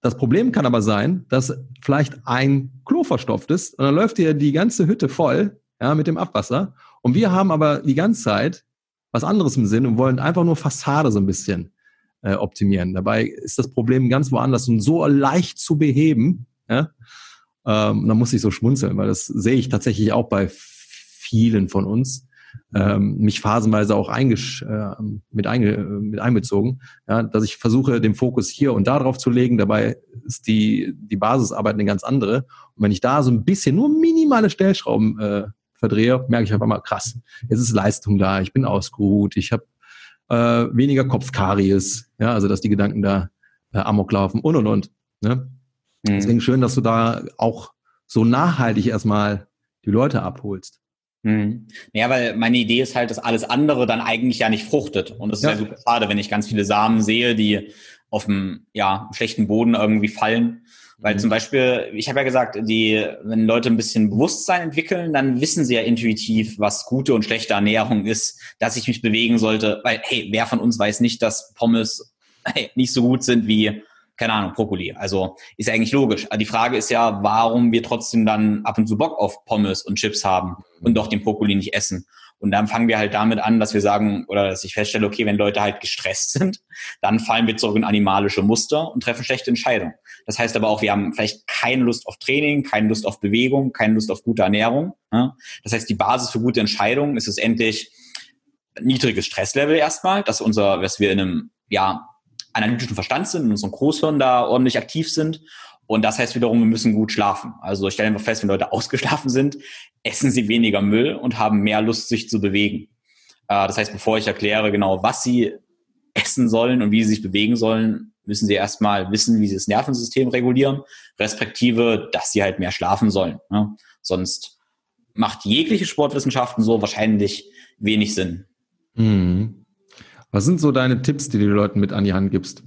das Problem kann aber sein, dass vielleicht ein Klo verstopft ist und dann läuft dir die ganze Hütte voll ja, mit dem Abwasser. Und wir haben aber die ganze Zeit was anderes im Sinn und wollen einfach nur Fassade so ein bisschen äh, optimieren. Dabei ist das Problem ganz woanders und so leicht zu beheben. Ja? Ähm, da muss ich so schmunzeln, weil das sehe ich tatsächlich auch bei vielen von uns, ähm, mich phasenweise auch eingesch äh, mit, einge mit einbezogen, ja, dass ich versuche, den Fokus hier und da drauf zu legen. Dabei ist die, die Basisarbeit eine ganz andere. Und wenn ich da so ein bisschen nur minimale Stellschrauben äh, verdrehe, merke ich einfach mal, krass, jetzt ist Leistung da, ich bin ausgeruht, ich habe äh, weniger Kopfkaries, ja, also dass die Gedanken da äh, amok laufen und und und. Ne? Mhm. Deswegen schön, dass du da auch so nachhaltig erstmal die Leute abholst. Hm. Ja, weil meine Idee ist halt, dass alles andere dann eigentlich ja nicht fruchtet. Und das ist ja, ja super schade, wenn ich ganz viele Samen sehe, die auf dem ja, schlechten Boden irgendwie fallen. Weil mhm. zum Beispiel, ich habe ja gesagt, die, wenn Leute ein bisschen Bewusstsein entwickeln, dann wissen sie ja intuitiv, was gute und schlechte Ernährung ist, dass ich mich bewegen sollte. Weil, hey, wer von uns weiß nicht, dass Pommes hey, nicht so gut sind wie, keine Ahnung, Brokkoli. Also ist ja eigentlich logisch. Die Frage ist ja, warum wir trotzdem dann ab und zu Bock auf Pommes und Chips haben und doch den Brokkoli nicht essen. Und dann fangen wir halt damit an, dass wir sagen, oder dass ich feststelle, okay, wenn Leute halt gestresst sind, dann fallen wir zurück in animalische Muster und treffen schlechte Entscheidungen. Das heißt aber auch, wir haben vielleicht keine Lust auf Training, keine Lust auf Bewegung, keine Lust auf gute Ernährung. Das heißt, die Basis für gute Entscheidungen ist es endlich niedriges Stresslevel erstmal, dass unser, dass wir in einem, ja, analytischen Verstand sind, in unserem Großhirn da ordentlich aktiv sind und das heißt wiederum, wir müssen gut schlafen. Also ich stelle einfach fest, wenn Leute *laughs* ausgeschlafen sind, essen sie weniger Müll und haben mehr Lust, sich zu bewegen. Äh, das heißt, bevor ich erkläre genau, was sie essen sollen und wie sie sich bewegen sollen, müssen sie erstmal wissen, wie sie das Nervensystem regulieren, respektive, dass sie halt mehr schlafen sollen. Ne? Sonst macht jegliche Sportwissenschaften so wahrscheinlich wenig Sinn. Hm. Was sind so deine Tipps, die du den Leuten mit an die Hand gibst?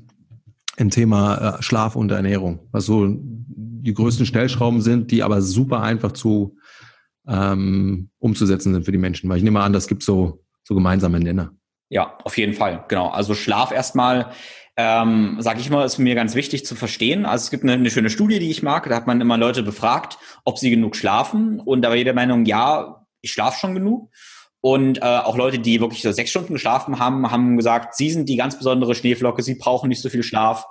im Thema äh, Schlaf und Ernährung, was so die größten Stellschrauben sind, die aber super einfach zu ähm, umzusetzen sind für die Menschen. Weil ich nehme an, das gibt so, so gemeinsame Nenner. Ja, auf jeden Fall, genau. Also Schlaf erstmal, ähm, sage ich mal, ist mir ganz wichtig zu verstehen. Also es gibt eine, eine, schöne Studie, die ich mag. Da hat man immer Leute befragt, ob sie genug schlafen. Und da war jeder Meinung, ja, ich schlafe schon genug. Und äh, auch Leute, die wirklich so sechs Stunden geschlafen haben, haben gesagt, sie sind die ganz besondere Schneeflocke, sie brauchen nicht so viel Schlaf.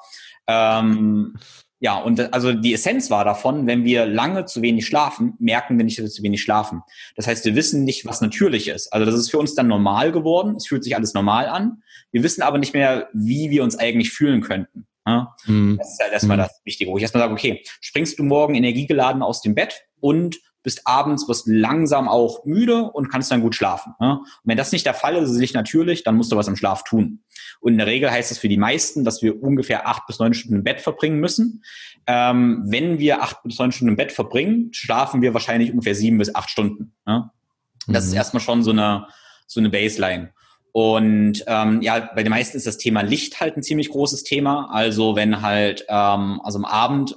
Ähm, ja, und also die Essenz war davon, wenn wir lange zu wenig schlafen, merken wir nicht, dass wir zu wenig schlafen. Das heißt, wir wissen nicht, was natürlich ist. Also das ist für uns dann normal geworden. Es fühlt sich alles normal an. Wir wissen aber nicht mehr, wie wir uns eigentlich fühlen könnten. Ja? Mhm. Das ist halt erstmal mhm. das Wichtige, wo ich erstmal sage, okay, springst du morgen energiegeladen aus dem Bett und bist abends, wirst langsam auch müde und kannst dann gut schlafen. Ne? Und wenn das nicht der Fall ist, ist es nicht natürlich, dann musst du was im Schlaf tun. Und in der Regel heißt es für die meisten, dass wir ungefähr acht bis neun Stunden im Bett verbringen müssen. Ähm, wenn wir acht bis neun Stunden im Bett verbringen, schlafen wir wahrscheinlich ungefähr sieben bis acht Stunden. Ne? Das mhm. ist erstmal schon so eine, so eine Baseline. Und ähm, ja, bei den meisten ist das Thema Licht halt ein ziemlich großes Thema. Also wenn halt, ähm, also am Abend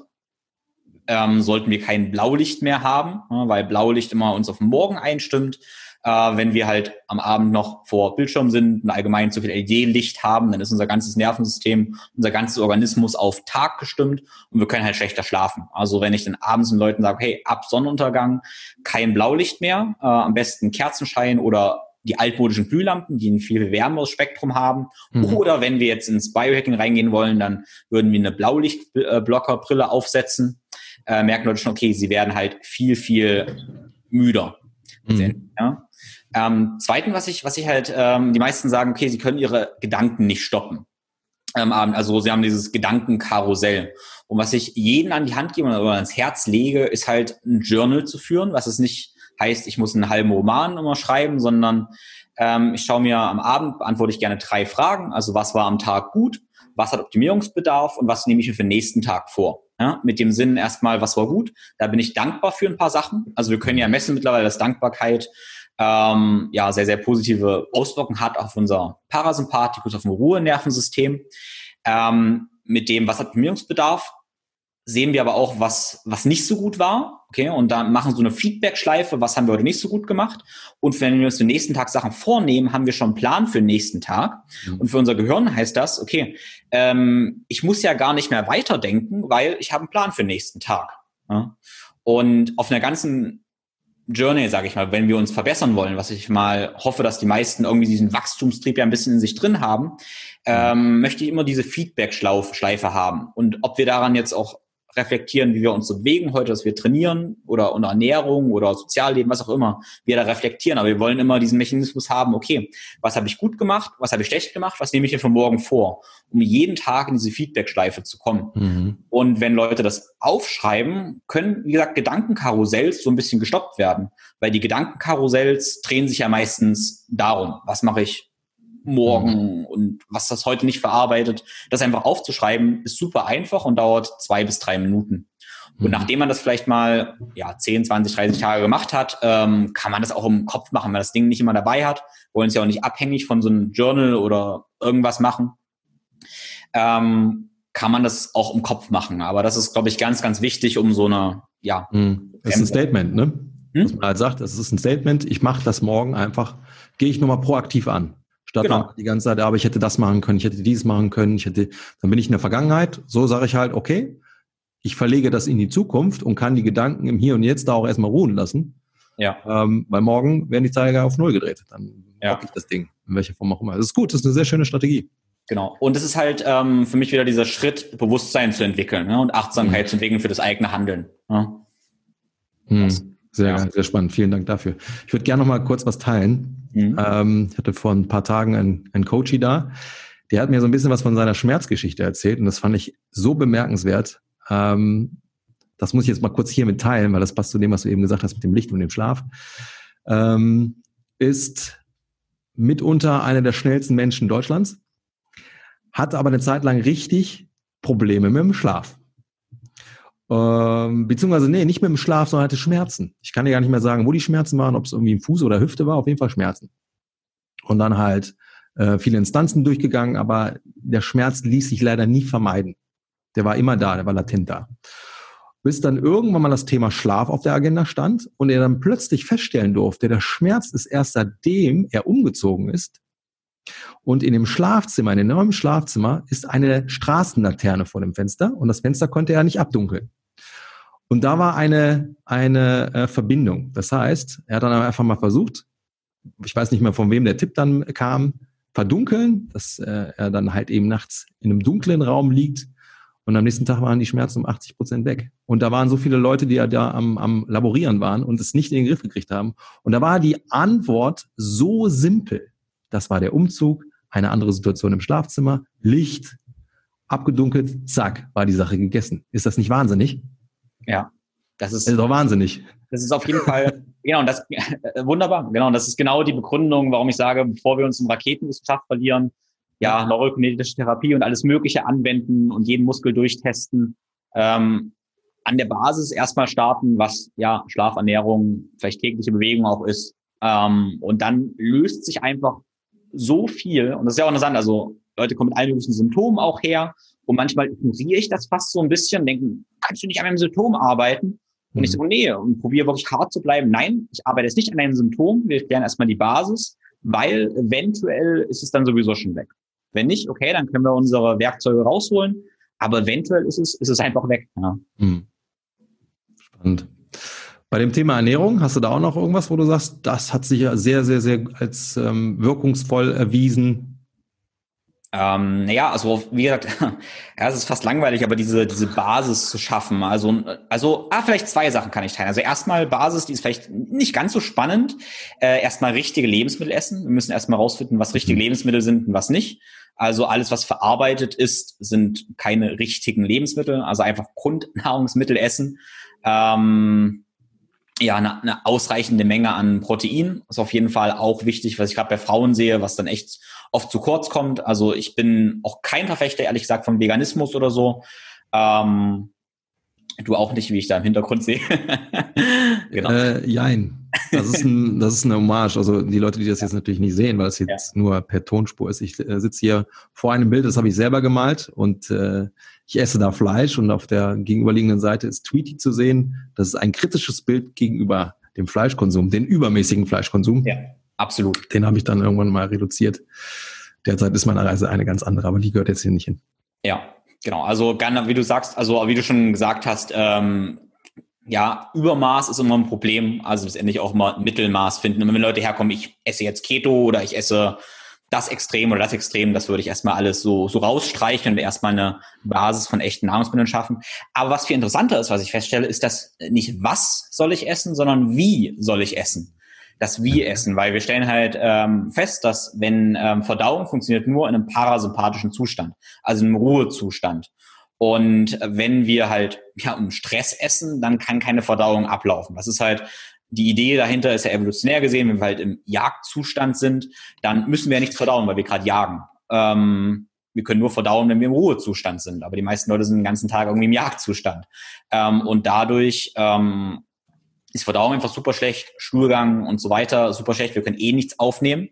ähm, sollten wir kein Blaulicht mehr haben, ja, weil Blaulicht immer uns auf den Morgen einstimmt. Äh, wenn wir halt am Abend noch vor Bildschirm sind und allgemein zu viel LED-Licht haben, dann ist unser ganzes Nervensystem, unser ganzes Organismus auf Tag gestimmt und wir können halt schlechter schlafen. Also wenn ich dann abends den Leuten sage, hey, ab Sonnenuntergang kein Blaulicht mehr, äh, am besten Kerzenschein oder die altmodischen Glühlampen, die ein viel wärmeres Spektrum haben. Mhm. Oder wenn wir jetzt ins Biohacking reingehen wollen, dann würden wir eine Blaulichtblockerbrille aufsetzen äh, merken Leute schon, okay, sie werden halt viel, viel müder. Mhm. Ja? Ähm, zweiten, was ich, was ich halt, ähm, die meisten sagen, okay, sie können ihre Gedanken nicht stoppen. Ähm, also sie haben dieses Gedankenkarussell. Und was ich jeden an die Hand gebe oder ans Herz lege, ist halt ein Journal zu führen, was es nicht heißt, ich muss einen halben Roman immer schreiben, sondern ähm, ich schaue mir am Abend, beantworte ich gerne drei Fragen. Also was war am Tag gut, was hat Optimierungsbedarf und was nehme ich mir für den nächsten Tag vor. Ja, mit dem Sinn erstmal, was war gut. Da bin ich dankbar für ein paar Sachen. Also wir können ja messen mittlerweile, dass Dankbarkeit ähm, ja sehr, sehr positive Auswirkungen hat auf unser Parasympathikus, auf unser Ruhenervensystem. Ähm, mit dem, was hat Optimierungsbedarf, sehen wir aber auch, was, was nicht so gut war. Okay, und dann machen so eine Feedback-Schleife, was haben wir heute nicht so gut gemacht. Und wenn wir uns den nächsten Tag Sachen vornehmen, haben wir schon einen Plan für den nächsten Tag. Mhm. Und für unser Gehirn heißt das, okay, ähm, ich muss ja gar nicht mehr weiterdenken, weil ich habe einen Plan für den nächsten Tag. Ja? Und auf einer ganzen Journey, sage ich mal, wenn wir uns verbessern wollen, was ich mal hoffe, dass die meisten irgendwie diesen Wachstumstrieb ja ein bisschen in sich drin haben, ähm, möchte ich immer diese Feedback-Schleife haben. Und ob wir daran jetzt auch reflektieren, wie wir uns bewegen heute, dass wir trainieren oder unter Ernährung oder Sozialleben, was auch immer, wir da reflektieren. Aber wir wollen immer diesen Mechanismus haben, okay, was habe ich gut gemacht, was habe ich schlecht gemacht, was nehme ich mir für morgen vor, um jeden Tag in diese Feedback-Schleife zu kommen. Mhm. Und wenn Leute das aufschreiben, können, wie gesagt, Gedankenkarussells so ein bisschen gestoppt werden, weil die Gedankenkarussells drehen sich ja meistens darum, was mache ich morgen mhm. und was das heute nicht verarbeitet, das einfach aufzuschreiben, ist super einfach und dauert zwei bis drei Minuten. Und mhm. nachdem man das vielleicht mal ja, 10, 20, 30 Tage gemacht hat, ähm, kann man das auch im Kopf machen, wenn man das Ding nicht immer dabei hat. Wollen es ja auch nicht abhängig von so einem Journal oder irgendwas machen. ähm, kann man das auch im Kopf machen. Aber das ist, glaube ich, ganz, ganz wichtig, um so eine, ja. Das ist ein Statement, ne? Hm? Was man halt sagt, das ist ein Statement, ich mache das morgen einfach, gehe ich nochmal proaktiv an. Statt genau. die ganze Zeit, aber ich hätte das machen können, ich hätte dies machen können, ich hätte, dann bin ich in der Vergangenheit. So sage ich halt, okay, ich verlege das in die Zukunft und kann die Gedanken im Hier und Jetzt da auch erstmal ruhen lassen. Ja. Ähm, weil morgen werden die Zeiger auf Null gedreht. Dann ja. ich das Ding, in welcher Form auch immer. Das ist gut, das ist eine sehr schöne Strategie. Genau. Und es ist halt ähm, für mich wieder dieser Schritt, Bewusstsein zu entwickeln ne? und Achtsamkeit mhm. zu entwickeln für das eigene Handeln. Ne? Mhm. Sehr, ja. sehr spannend. Vielen Dank dafür. Ich würde gerne noch mal kurz was teilen. Mhm. Ähm, ich hatte vor ein paar Tagen einen, einen Coachy da. Der hat mir so ein bisschen was von seiner Schmerzgeschichte erzählt und das fand ich so bemerkenswert. Ähm, das muss ich jetzt mal kurz hier mit teilen, weil das passt zu dem, was du eben gesagt hast mit dem Licht und dem Schlaf. Ähm, ist mitunter einer der schnellsten Menschen Deutschlands, hat aber eine Zeit lang richtig Probleme mit dem Schlaf. Ähm, beziehungsweise, nee, nicht mit dem Schlaf, sondern hatte Schmerzen. Ich kann dir gar nicht mehr sagen, wo die Schmerzen waren, ob es irgendwie im Fuß oder Hüfte war, auf jeden Fall Schmerzen. Und dann halt äh, viele Instanzen durchgegangen, aber der Schmerz ließ sich leider nie vermeiden. Der war immer da, der war latent da. Bis dann irgendwann mal das Thema Schlaf auf der Agenda stand und er dann plötzlich feststellen durfte, der Schmerz ist erst seitdem er umgezogen ist. Und in dem Schlafzimmer, in dem neuen Schlafzimmer, ist eine Straßenlaterne vor dem Fenster und das Fenster konnte er nicht abdunkeln. Und da war eine, eine äh, Verbindung. Das heißt, er hat dann einfach mal versucht, ich weiß nicht mehr von wem der Tipp dann kam, verdunkeln, dass äh, er dann halt eben nachts in einem dunklen Raum liegt und am nächsten Tag waren die Schmerzen um 80 Prozent weg. Und da waren so viele Leute, die ja da am, am Laborieren waren und es nicht in den Griff gekriegt haben. Und da war die Antwort so simpel. Das war der Umzug, eine andere Situation im Schlafzimmer, Licht, abgedunkelt, zack, war die Sache gegessen. Ist das nicht wahnsinnig? Ja, das ist, das ist doch wahnsinnig. Das ist auf jeden Fall, *laughs* genau, das, äh, wunderbar, genau, das ist genau die Begründung, warum ich sage, bevor wir uns in Raketenwissenschaft verlieren, ja, neurokinetische Therapie und alles Mögliche anwenden und jeden Muskel durchtesten. Ähm, an der Basis erstmal starten, was ja Schlafernährung, vielleicht tägliche Bewegung auch ist. Ähm, und dann löst sich einfach so viel, und das ist ja auch interessant, also Leute kommen mit allen möglichen Symptomen auch her und manchmal ignoriere ich das fast so ein bisschen, denken, kannst du nicht an einem Symptom arbeiten? Und mhm. ich so, nee, und probiere wirklich hart zu bleiben. Nein, ich arbeite jetzt nicht an einem Symptom, wir klären erstmal die Basis, weil eventuell ist es dann sowieso schon weg. Wenn nicht, okay, dann können wir unsere Werkzeuge rausholen, aber eventuell ist es, ist es einfach weg. Ja. Mhm. Spannend. Bei dem Thema Ernährung, hast du da auch noch irgendwas, wo du sagst, das hat sich ja sehr, sehr, sehr als ähm, wirkungsvoll erwiesen? Ähm, naja, also wie gesagt, *laughs* ja, es ist fast langweilig, aber diese, diese Basis zu schaffen. Also, also ah, vielleicht zwei Sachen kann ich teilen. Also erstmal Basis, die ist vielleicht nicht ganz so spannend. Äh, erstmal richtige Lebensmittel essen. Wir müssen erstmal rausfinden, was richtige mhm. Lebensmittel sind und was nicht. Also alles, was verarbeitet ist, sind keine richtigen Lebensmittel. Also einfach Grundnahrungsmittel essen. Ähm, ja, eine, eine ausreichende Menge an Protein ist auf jeden Fall auch wichtig, was ich gerade bei Frauen sehe, was dann echt oft zu kurz kommt. Also ich bin auch kein Verfechter, ehrlich gesagt, von Veganismus oder so. Ähm, du auch nicht, wie ich da im Hintergrund sehe. *laughs* genau. Äh, jein. Das ist, ein, *laughs* das ist eine Hommage. Also die Leute, die das jetzt natürlich nicht sehen, weil es jetzt ja. nur per Tonspur ist. Ich äh, sitze hier vor einem Bild, das habe ich selber gemalt und äh, ich esse da Fleisch und auf der gegenüberliegenden Seite ist Tweety zu sehen. Das ist ein kritisches Bild gegenüber dem Fleischkonsum, den übermäßigen Fleischkonsum. Ja, absolut. Den habe ich dann irgendwann mal reduziert. Derzeit ist meine Reise eine ganz andere, aber die gehört jetzt hier nicht hin. Ja, genau. Also wie du sagst, also wie du schon gesagt hast, ähm, ja, Übermaß ist immer ein Problem. Also letztendlich auch mal Mittelmaß finden. Und wenn Leute herkommen, ich esse jetzt Keto oder ich esse das Extrem oder das Extrem, das würde ich erstmal alles so, so rausstreichen und erstmal eine Basis von echten Nahrungsmitteln schaffen. Aber was viel interessanter ist, was ich feststelle, ist, dass nicht was soll ich essen, sondern wie soll ich essen. Das Wie essen, weil wir stellen halt ähm, fest, dass wenn ähm, Verdauung funktioniert nur in einem parasympathischen Zustand, also in einem Ruhezustand. Und wenn wir halt ja, um Stress essen, dann kann keine Verdauung ablaufen. Das ist halt die Idee dahinter ist ja evolutionär gesehen, wenn wir halt im Jagdzustand sind, dann müssen wir ja nichts verdauen, weil wir gerade jagen. Ähm, wir können nur verdauen, wenn wir im Ruhezustand sind. Aber die meisten Leute sind den ganzen Tag irgendwie im Jagdzustand. Ähm, und dadurch ähm, ist Verdauung einfach super schlecht, Stuhlgang und so weiter super schlecht. Wir können eh nichts aufnehmen.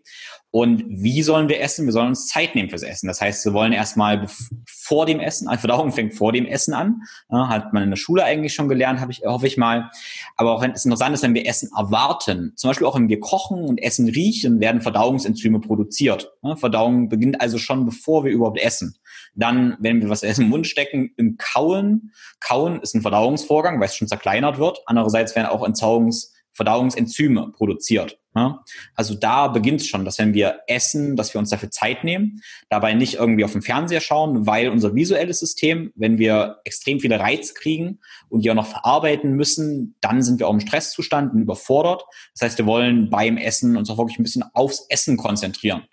Und wie sollen wir essen? Wir sollen uns Zeit nehmen fürs Essen. Das heißt, wir wollen erstmal vor dem Essen, also Verdauung fängt vor dem Essen an. Hat man in der Schule eigentlich schon gelernt, habe ich, hoffe ich mal. Aber auch wenn es interessant ist, wenn wir Essen erwarten, zum Beispiel auch wenn wir kochen und Essen riechen, werden Verdauungsenzyme produziert. Verdauung beginnt also schon, bevor wir überhaupt essen. Dann, wenn wir was Essen im Mund stecken, im Kauen. Kauen ist ein Verdauungsvorgang, weil es schon zerkleinert wird. Andererseits werden auch Entzaugungs Verdauungsenzyme produziert. Ja? Also da beginnt es schon, dass wenn wir essen, dass wir uns dafür Zeit nehmen, dabei nicht irgendwie auf den Fernseher schauen, weil unser visuelles System, wenn wir extrem viele Reize kriegen und die auch noch verarbeiten müssen, dann sind wir auch im Stresszustand und überfordert. Das heißt, wir wollen beim Essen uns auch wirklich ein bisschen aufs Essen konzentrieren.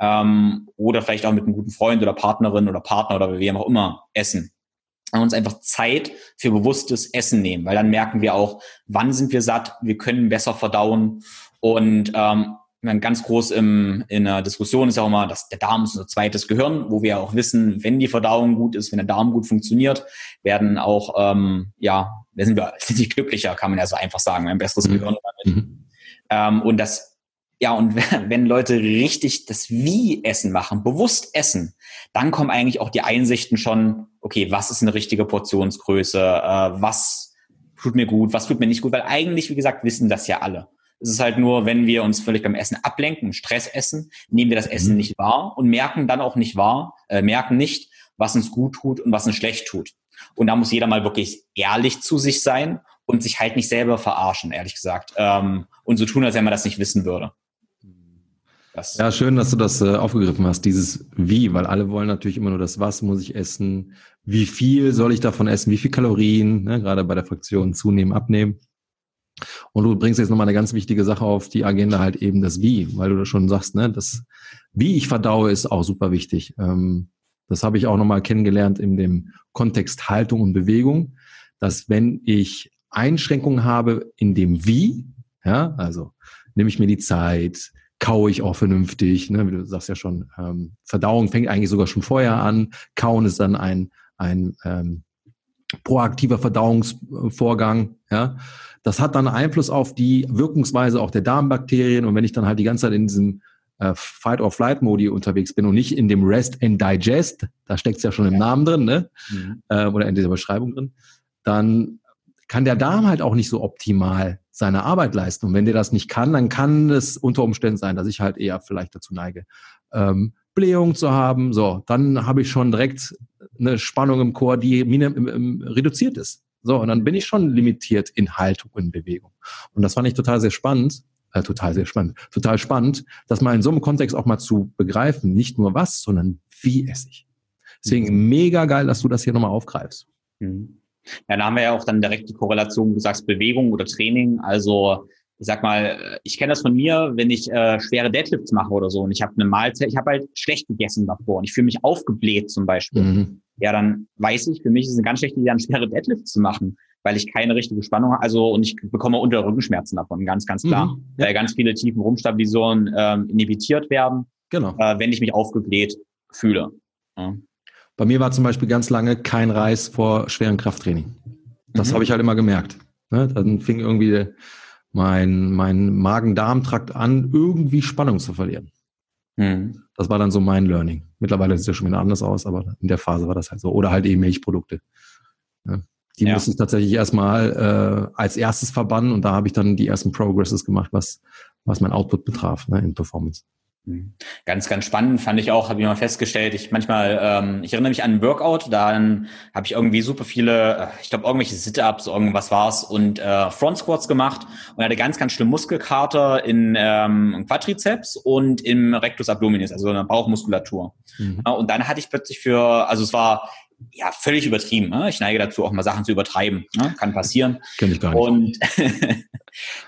Ähm, oder vielleicht auch mit einem guten Freund oder Partnerin oder Partner oder wem auch immer essen uns einfach Zeit für bewusstes Essen nehmen, weil dann merken wir auch, wann sind wir satt, wir können besser verdauen und ähm, ganz groß im, in der Diskussion ist ja auch immer, dass der Darm ist unser zweites Gehirn, wo wir auch wissen, wenn die Verdauung gut ist, wenn der Darm gut funktioniert, werden auch, ähm, ja, da sind wir *laughs* sind glücklicher, kann man ja so einfach sagen, ein besseres mhm. Gehirn damit. Mhm. Ähm, und das ja, und *laughs* wenn Leute richtig das Wie-Essen machen, bewusst essen, dann kommen eigentlich auch die Einsichten schon, okay, was ist eine richtige Portionsgröße, äh, was tut mir gut, was tut mir nicht gut, weil eigentlich, wie gesagt, wissen das ja alle. Es ist halt nur, wenn wir uns völlig beim Essen ablenken, Stress essen, nehmen wir das Essen mhm. nicht wahr und merken dann auch nicht wahr, äh, merken nicht, was uns gut tut und was uns schlecht tut. Und da muss jeder mal wirklich ehrlich zu sich sein und sich halt nicht selber verarschen, ehrlich gesagt. Ähm, und so tun, als wenn man das nicht wissen würde. Das ja, schön, dass du das äh, aufgegriffen hast, dieses Wie, weil alle wollen natürlich immer nur das Was muss ich essen, wie viel soll ich davon essen, wie viel Kalorien, ne, gerade bei der Fraktion zunehmen, abnehmen. Und du bringst jetzt nochmal eine ganz wichtige Sache auf die Agenda, halt eben das Wie, weil du das schon sagst, ne, das Wie ich verdaue ist auch super wichtig. Ähm, das habe ich auch nochmal kennengelernt in dem Kontext Haltung und Bewegung, dass wenn ich Einschränkungen habe in dem Wie, ja, also nehme ich mir die Zeit, kaue ich auch vernünftig. Ne? Wie du sagst ja schon, ähm, Verdauung fängt eigentlich sogar schon vorher an. Kauen ist dann ein, ein ähm, proaktiver Verdauungsvorgang. Ja? Das hat dann Einfluss auf die Wirkungsweise auch der Darmbakterien. Und wenn ich dann halt die ganze Zeit in diesem äh, Fight-or-Flight-Modi unterwegs bin und nicht in dem Rest and Digest, da steckt es ja schon im Namen drin, ne? Mhm. Äh, oder in dieser Beschreibung drin, dann kann der Darm halt auch nicht so optimal seine Arbeit leisten. Und wenn der das nicht kann, dann kann es unter Umständen sein, dass ich halt eher vielleicht dazu neige, ähm, Blähung zu haben. So, dann habe ich schon direkt eine Spannung im Chor, die minim, im, reduziert ist. So, und dann bin ich schon limitiert in Haltung und Bewegung. Und das fand ich total sehr spannend, äh, total sehr spannend, total spannend, das mal in so einem Kontext auch mal zu begreifen, nicht nur was, sondern wie esse ich. Deswegen mhm. mega geil, dass du das hier nochmal aufgreifst. Mhm. Ja, da haben wir ja auch dann direkt die Korrelation, du sagst Bewegung oder Training. Also ich sag mal, ich kenne das von mir, wenn ich äh, schwere Deadlifts mache oder so und ich habe eine Mahlzeit, ich habe halt schlecht gegessen davor und ich fühle mich aufgebläht zum Beispiel. Mhm. Ja, dann weiß ich, für mich ist es eine ganz schlechte Idee, einen schwere Deadlift zu machen, weil ich keine richtige Spannung habe. Also und ich bekomme unter Rückenschmerzen davon, ganz, ganz klar. Mhm. Ja. Weil ganz viele tiefen Rumpfstabilisoren ähm, inhibitiert werden, genau. äh, wenn ich mich aufgebläht fühle. Ja. Bei mir war zum Beispiel ganz lange kein Reis vor schwerem Krafttraining. Das mhm. habe ich halt immer gemerkt. Ne? Dann fing irgendwie mein, mein Magen-Darm-Trakt an, irgendwie Spannung zu verlieren. Mhm. Das war dann so mein Learning. Mittlerweile sieht es ja schon wieder anders aus, aber in der Phase war das halt so. Oder halt eben Milchprodukte. Ne? Die ja. müssen es tatsächlich erstmal äh, als erstes verbannen und da habe ich dann die ersten Progresses gemacht, was, was mein Output betraf ne, in Performance. Mhm. Ganz, ganz spannend fand ich auch, habe ich mal festgestellt. Ich manchmal, ähm, ich erinnere mich an einen Workout, dann habe ich irgendwie super viele, äh, ich glaube irgendwelche Sit-ups, irgendwas war's und äh, Front Squats gemacht und hatte ganz, ganz schlimm Muskelkater in ähm, Quadrizeps und im Rectus Abdominis, also in der Bauchmuskulatur. Mhm. Und dann hatte ich plötzlich für, also es war ja, völlig übertrieben. Ne? Ich neige dazu, auch mal Sachen zu übertreiben. Ne? Kann passieren. Kenn ich gar nicht. Und *laughs*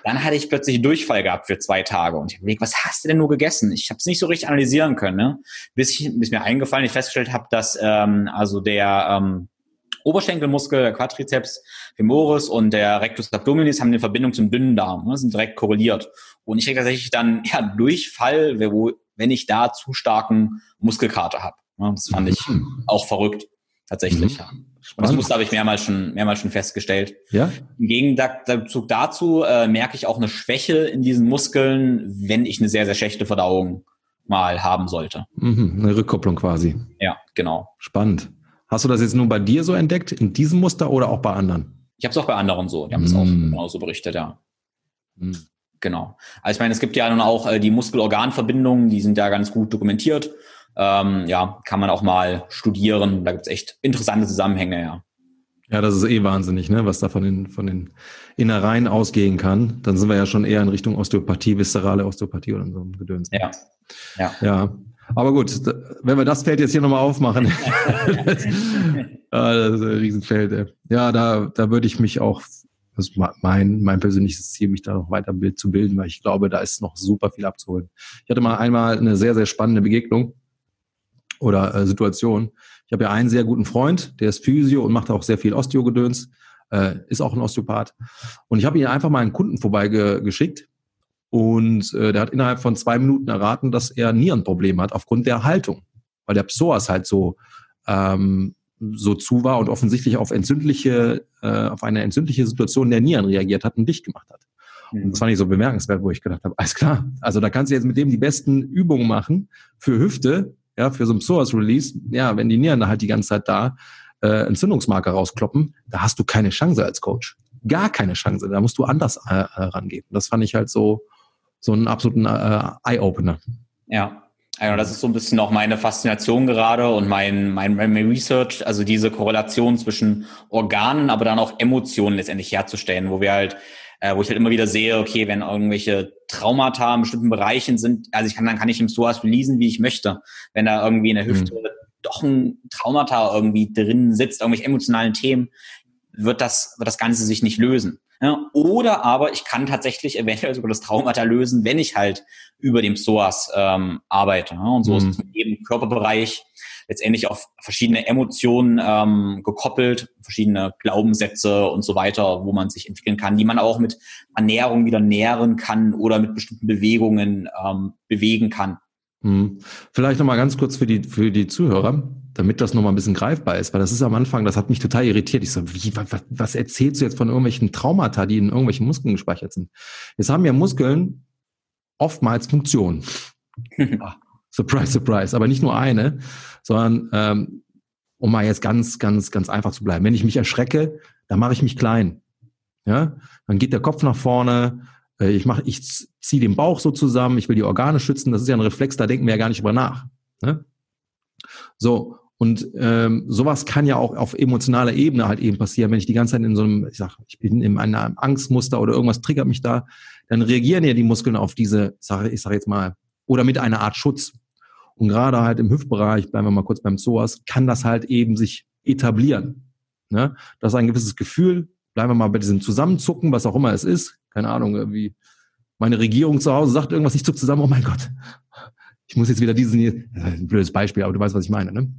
dann hatte ich plötzlich einen Durchfall gehabt für zwei Tage. Und ich habe überlegt, was hast du denn nur gegessen? Ich habe es nicht so richtig analysieren können. Ne? Bis, ich, bis mir eingefallen, ich festgestellt habe, dass ähm, also der ähm, Oberschenkelmuskel, der Quadriceps femoris und der Rectus abdominis haben eine Verbindung zum dünnen Darm, ne? sind direkt korreliert. Und ich kriege tatsächlich dann ja Durchfall, wenn ich da zu starken Muskelkater habe. Ne? Das fand ich auch verrückt. Tatsächlich, mhm. ja. Und das Muster habe ich mehrmals schon, mehrmals schon festgestellt. Ja? Im Gegenzug dazu äh, merke ich auch eine Schwäche in diesen Muskeln, wenn ich eine sehr, sehr schlechte Verdauung mal haben sollte. Mhm, eine Rückkopplung quasi. Ja, genau. Spannend. Hast du das jetzt nur bei dir so entdeckt, in diesem Muster oder auch bei anderen? Ich habe es auch bei anderen so. Die haben es mm. auch genauso berichtet, ja. Mm. Genau. Also ich meine, es gibt ja nun auch äh, die Muskel-Organ-Verbindungen, die sind ja ganz gut dokumentiert. Ähm, ja, kann man auch mal studieren. Da gibt es echt interessante Zusammenhänge, ja. Ja, das ist eh wahnsinnig, ne? was da von den, von den Innereien ausgehen kann. Dann sind wir ja schon eher in Richtung Osteopathie, viszerale Osteopathie oder so ein Gedöns. Ja. ja. Ja. Aber gut, wenn wir das Feld jetzt hier nochmal aufmachen, *laughs* *laughs* das, ist ein Riesenfeld. Ja, da, da würde ich mich auch, das ist mein, mein persönliches Ziel, mich da noch weiter zu bilden, weil ich glaube, da ist noch super viel abzuholen. Ich hatte mal einmal eine sehr, sehr spannende Begegnung oder äh, Situation. Ich habe ja einen sehr guten Freund, der ist Physio und macht auch sehr viel Osteogedöns, äh, ist auch ein Osteopath. Und ich habe ihn einfach mal einen Kunden vorbeigeschickt und äh, der hat innerhalb von zwei Minuten erraten, dass er Nierenprobleme hat aufgrund der Haltung, weil der Psoas halt so ähm, so zu war und offensichtlich auf entzündliche, äh, auf eine entzündliche Situation der Nieren reagiert hat und dicht gemacht hat. Und das mhm. fand ich so bemerkenswert, wo ich gedacht habe, alles klar, also da kannst du jetzt mit dem die besten Übungen machen für Hüfte, ja, für so ein Psoas-Release, ja, wenn die Nieren halt die ganze Zeit da äh, Entzündungsmarker rauskloppen, da hast du keine Chance als Coach. Gar keine Chance. Da musst du anders äh, äh rangehen. Das fand ich halt so, so einen absoluten äh, Eye-Opener. Ja. Also das ist so ein bisschen auch meine Faszination gerade und mein, mein, mein Research, also diese Korrelation zwischen Organen, aber dann auch Emotionen letztendlich herzustellen, wo wir halt, äh, wo ich halt immer wieder sehe, okay, wenn irgendwelche Traumata in bestimmten Bereichen sind, also ich kann, dann kann ich im SOAS releasen, wie ich möchte. Wenn da irgendwie in der Hüfte mhm. doch ein Traumata irgendwie drin sitzt, irgendwelche emotionalen Themen, wird das, wird das Ganze sich nicht lösen. Ja, oder aber ich kann tatsächlich eventuell sogar das Traumata lösen, wenn ich halt über dem SOAS ähm, arbeite. Ja, und so mhm. ist es mit jedem Körperbereich letztendlich auf verschiedene Emotionen ähm, gekoppelt, verschiedene Glaubenssätze und so weiter, wo man sich entwickeln kann, die man auch mit Ernährung wieder nähren kann oder mit bestimmten Bewegungen ähm, bewegen kann. Mhm. Vielleicht nochmal ganz kurz für die, für die Zuhörer damit das nochmal ein bisschen greifbar ist, weil das ist am Anfang, das hat mich total irritiert. Ich so, wie, was, was erzählst du jetzt von irgendwelchen Traumata, die in irgendwelchen Muskeln gespeichert sind? Jetzt haben ja Muskeln oftmals Funktionen. *laughs* surprise, surprise. Aber nicht nur eine, sondern ähm, um mal jetzt ganz, ganz, ganz einfach zu bleiben. Wenn ich mich erschrecke, dann mache ich mich klein. Ja, dann geht der Kopf nach vorne. Äh, ich mache, ich ziehe den Bauch so zusammen. Ich will die Organe schützen. Das ist ja ein Reflex. Da denken wir ja gar nicht drüber nach. Ne? So und ähm, sowas kann ja auch auf emotionaler Ebene halt eben passieren, wenn ich die ganze Zeit in so einem, ich sag, ich bin in einem Angstmuster oder irgendwas triggert mich da, dann reagieren ja die Muskeln auf diese Sache, ich sage jetzt mal, oder mit einer Art Schutz. Und gerade halt im Hüftbereich, bleiben wir mal kurz beim Psoas, kann das halt eben sich etablieren. Ne? Das ist ein gewisses Gefühl, bleiben wir mal bei diesem Zusammenzucken, was auch immer es ist, keine Ahnung, irgendwie meine Regierung zu Hause sagt irgendwas, ich zuck zusammen, oh mein Gott, ich muss jetzt wieder diesen, ein blödes Beispiel, aber du weißt, was ich meine, ne?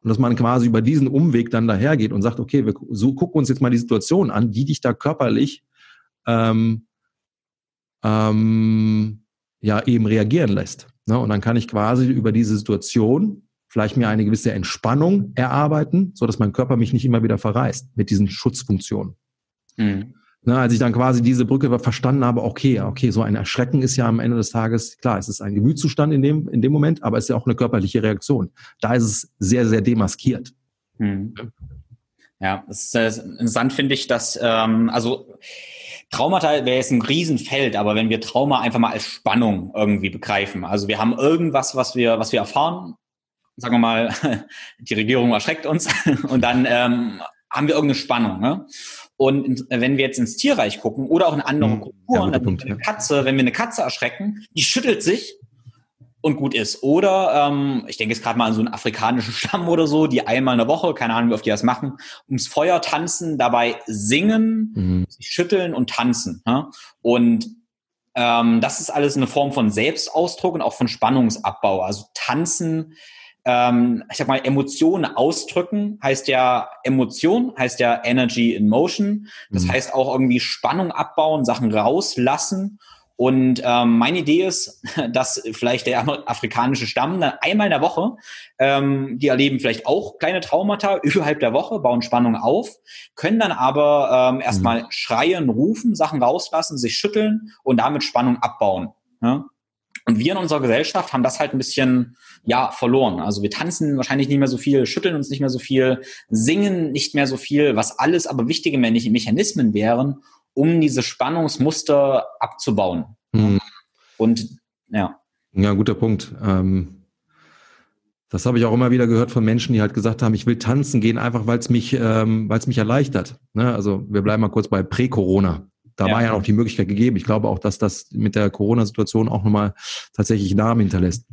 Und dass man quasi über diesen Umweg dann dahergeht und sagt, okay, wir gucken uns jetzt mal die Situation an, die dich da körperlich ähm, ähm, ja eben reagieren lässt. Ne? Und dann kann ich quasi über diese Situation vielleicht mir eine gewisse Entspannung erarbeiten, so dass mein Körper mich nicht immer wieder verreißt mit diesen Schutzfunktionen. Mhm. Ne, als ich dann quasi diese Brücke verstanden habe, okay, okay, so ein Erschrecken ist ja am Ende des Tages, klar, es ist ein Gemütszustand in dem, in dem Moment, aber es ist ja auch eine körperliche Reaktion. Da ist es sehr, sehr demaskiert. Hm. Ja, es ist interessant, finde ich, dass, ähm, also Traumata wäre jetzt ein Riesenfeld, aber wenn wir Trauma einfach mal als Spannung irgendwie begreifen, also wir haben irgendwas, was wir, was wir erfahren, sagen wir mal, *laughs* die Regierung erschreckt uns *laughs* und dann ähm, haben wir irgendeine Spannung. Ne? Und wenn wir jetzt ins Tierreich gucken oder auch in andere hm, Kulturen, ja, Punkt, eine Katze, wenn wir eine Katze erschrecken, die schüttelt sich und gut ist. Oder ähm, ich denke jetzt gerade mal an so einen afrikanischen *laughs* Stamm oder so, die einmal in der Woche, keine Ahnung, wie oft die das machen, ums Feuer tanzen, dabei singen, mhm. sich schütteln und tanzen. Ja? Und ähm, das ist alles eine Form von Selbstausdruck und auch von Spannungsabbau. Also tanzen ähm, ich sag mal, Emotionen ausdrücken heißt ja Emotion, heißt ja Energy in Motion. Das mhm. heißt auch irgendwie Spannung abbauen, Sachen rauslassen Und ähm, meine Idee ist, *laughs* dass vielleicht der afrikanische Stamm dann einmal in der Woche, ähm, die erleben vielleicht auch kleine Traumata *laughs* überhalb der Woche, bauen Spannung auf, können dann aber ähm, erstmal mhm. schreien, rufen, Sachen rauslassen, sich schütteln und damit Spannung abbauen. Ja? Und wir in unserer Gesellschaft haben das halt ein bisschen, ja, verloren. Also wir tanzen wahrscheinlich nicht mehr so viel, schütteln uns nicht mehr so viel, singen nicht mehr so viel, was alles aber wichtige Mechanismen wären, um diese Spannungsmuster abzubauen. Mhm. Und, ja. Ja, guter Punkt. Ähm, das habe ich auch immer wieder gehört von Menschen, die halt gesagt haben, ich will tanzen gehen, einfach weil es mich, ähm, weil es mich erleichtert. Ne? Also wir bleiben mal kurz bei Prä-Corona. Da ja. war ja noch die Möglichkeit gegeben. Ich glaube auch, dass das mit der Corona-Situation auch nochmal tatsächlich Namen hinterlässt.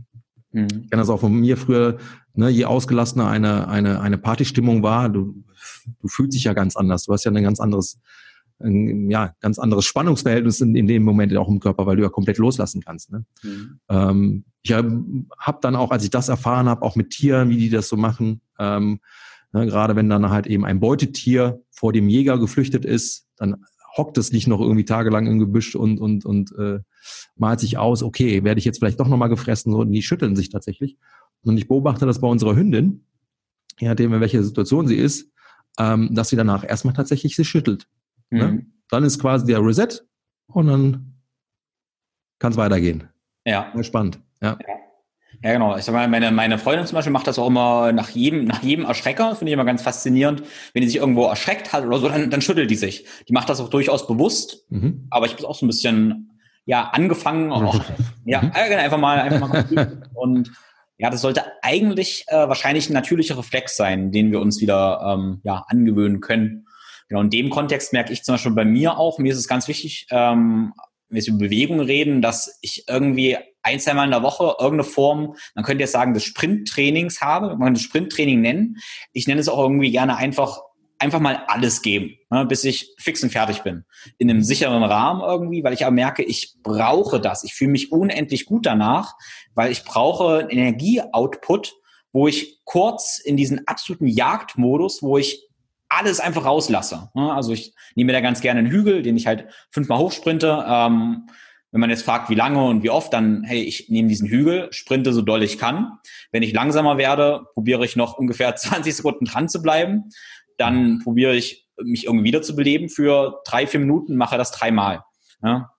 Mhm. Ich kenne das auch von mir früher, ne, je ausgelassener eine, eine, eine Partystimmung war, du, du fühlst dich ja ganz anders. Du hast ja ein ganz anderes, ein, ja, ganz anderes Spannungsverhältnis in, in dem Moment auch im Körper, weil du ja komplett loslassen kannst. Ne? Mhm. Ähm, ich habe hab dann auch, als ich das erfahren habe, auch mit Tieren, wie die das so machen, ähm, ne, gerade wenn dann halt eben ein Beutetier vor dem Jäger geflüchtet ist, dann hockt es nicht noch irgendwie tagelang im Gebüsch und, und, und äh, malt sich aus, okay, werde ich jetzt vielleicht doch nochmal gefressen, so, und die schütteln sich tatsächlich. Und ich beobachte das bei unserer Hündin, je nachdem, in welcher Situation sie ist, ähm, dass sie danach erstmal tatsächlich sich schüttelt. Ne? Mhm. Ne? Dann ist quasi der Reset und dann kann es weitergehen. Ja. Sehr spannend. Ja. ja. Ja, genau. Ich sag mal, meine, meine Freundin zum Beispiel macht das auch immer nach jedem, nach jedem Erschrecker. Finde ich immer ganz faszinierend. Wenn die sich irgendwo erschreckt hat oder so, dann, dann schüttelt die sich. Die macht das auch durchaus bewusst. Mhm. Aber ich habe auch so ein bisschen, ja, angefangen. Auch, ja, mhm. einfach mal, einfach mal *laughs* und ja, das sollte eigentlich äh, wahrscheinlich ein natürlicher Reflex sein, den wir uns wieder ähm, ja, angewöhnen können. Genau, in dem Kontext merke ich zum Beispiel bei mir auch, mir ist es ganz wichtig, ähm, wenn wir über Bewegung reden, dass ich irgendwie ein, zwei Mal in der Woche irgendeine Form, man könnte jetzt sagen, des Sprinttrainings habe, man das Sprinttraining nennen. Ich nenne es auch irgendwie gerne einfach einfach mal alles geben, ne, bis ich fix und fertig bin. In einem sicheren Rahmen irgendwie, weil ich aber merke, ich brauche das. Ich fühle mich unendlich gut danach, weil ich brauche einen Energieoutput, wo ich kurz in diesen absoluten Jagdmodus, wo ich alles einfach rauslasse. Ne. Also ich nehme da ganz gerne einen Hügel, den ich halt fünfmal hochsprinte. Ähm, wenn man jetzt fragt, wie lange und wie oft, dann, hey, ich nehme diesen Hügel, sprinte so doll ich kann. Wenn ich langsamer werde, probiere ich noch ungefähr *laughs* 20 Sekunden dran zu bleiben. Dann probiere ich, mich irgendwie wieder zu beleben für drei, vier Minuten, mache das dreimal. Ja?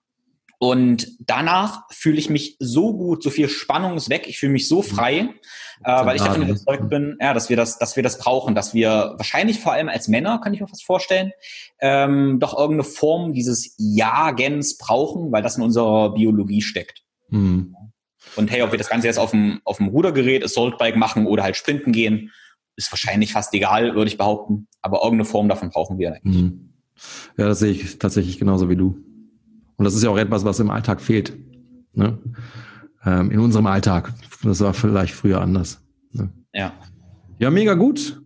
Und danach fühle ich mich so gut, so viel Spannung ist weg, ich fühle mich so frei, äh, weil ich davon überzeugt bin, ja, dass wir das, dass wir das brauchen, dass wir wahrscheinlich vor allem als Männer, kann ich mir fast vorstellen, ähm, doch irgendeine Form dieses Jagens brauchen, weil das in unserer Biologie steckt. Mhm. Und hey, ob wir das Ganze jetzt auf dem, auf dem Rudergerät, Assault Bike machen oder halt sprinten gehen, ist wahrscheinlich fast egal, würde ich behaupten. Aber irgendeine Form davon brauchen wir eigentlich. Mhm. Ja, das sehe ich tatsächlich genauso wie du. Und das ist ja auch etwas, was im Alltag fehlt. Ne? Ähm, in unserem Alltag. Das war vielleicht früher anders. Ne? Ja. Ja, mega gut.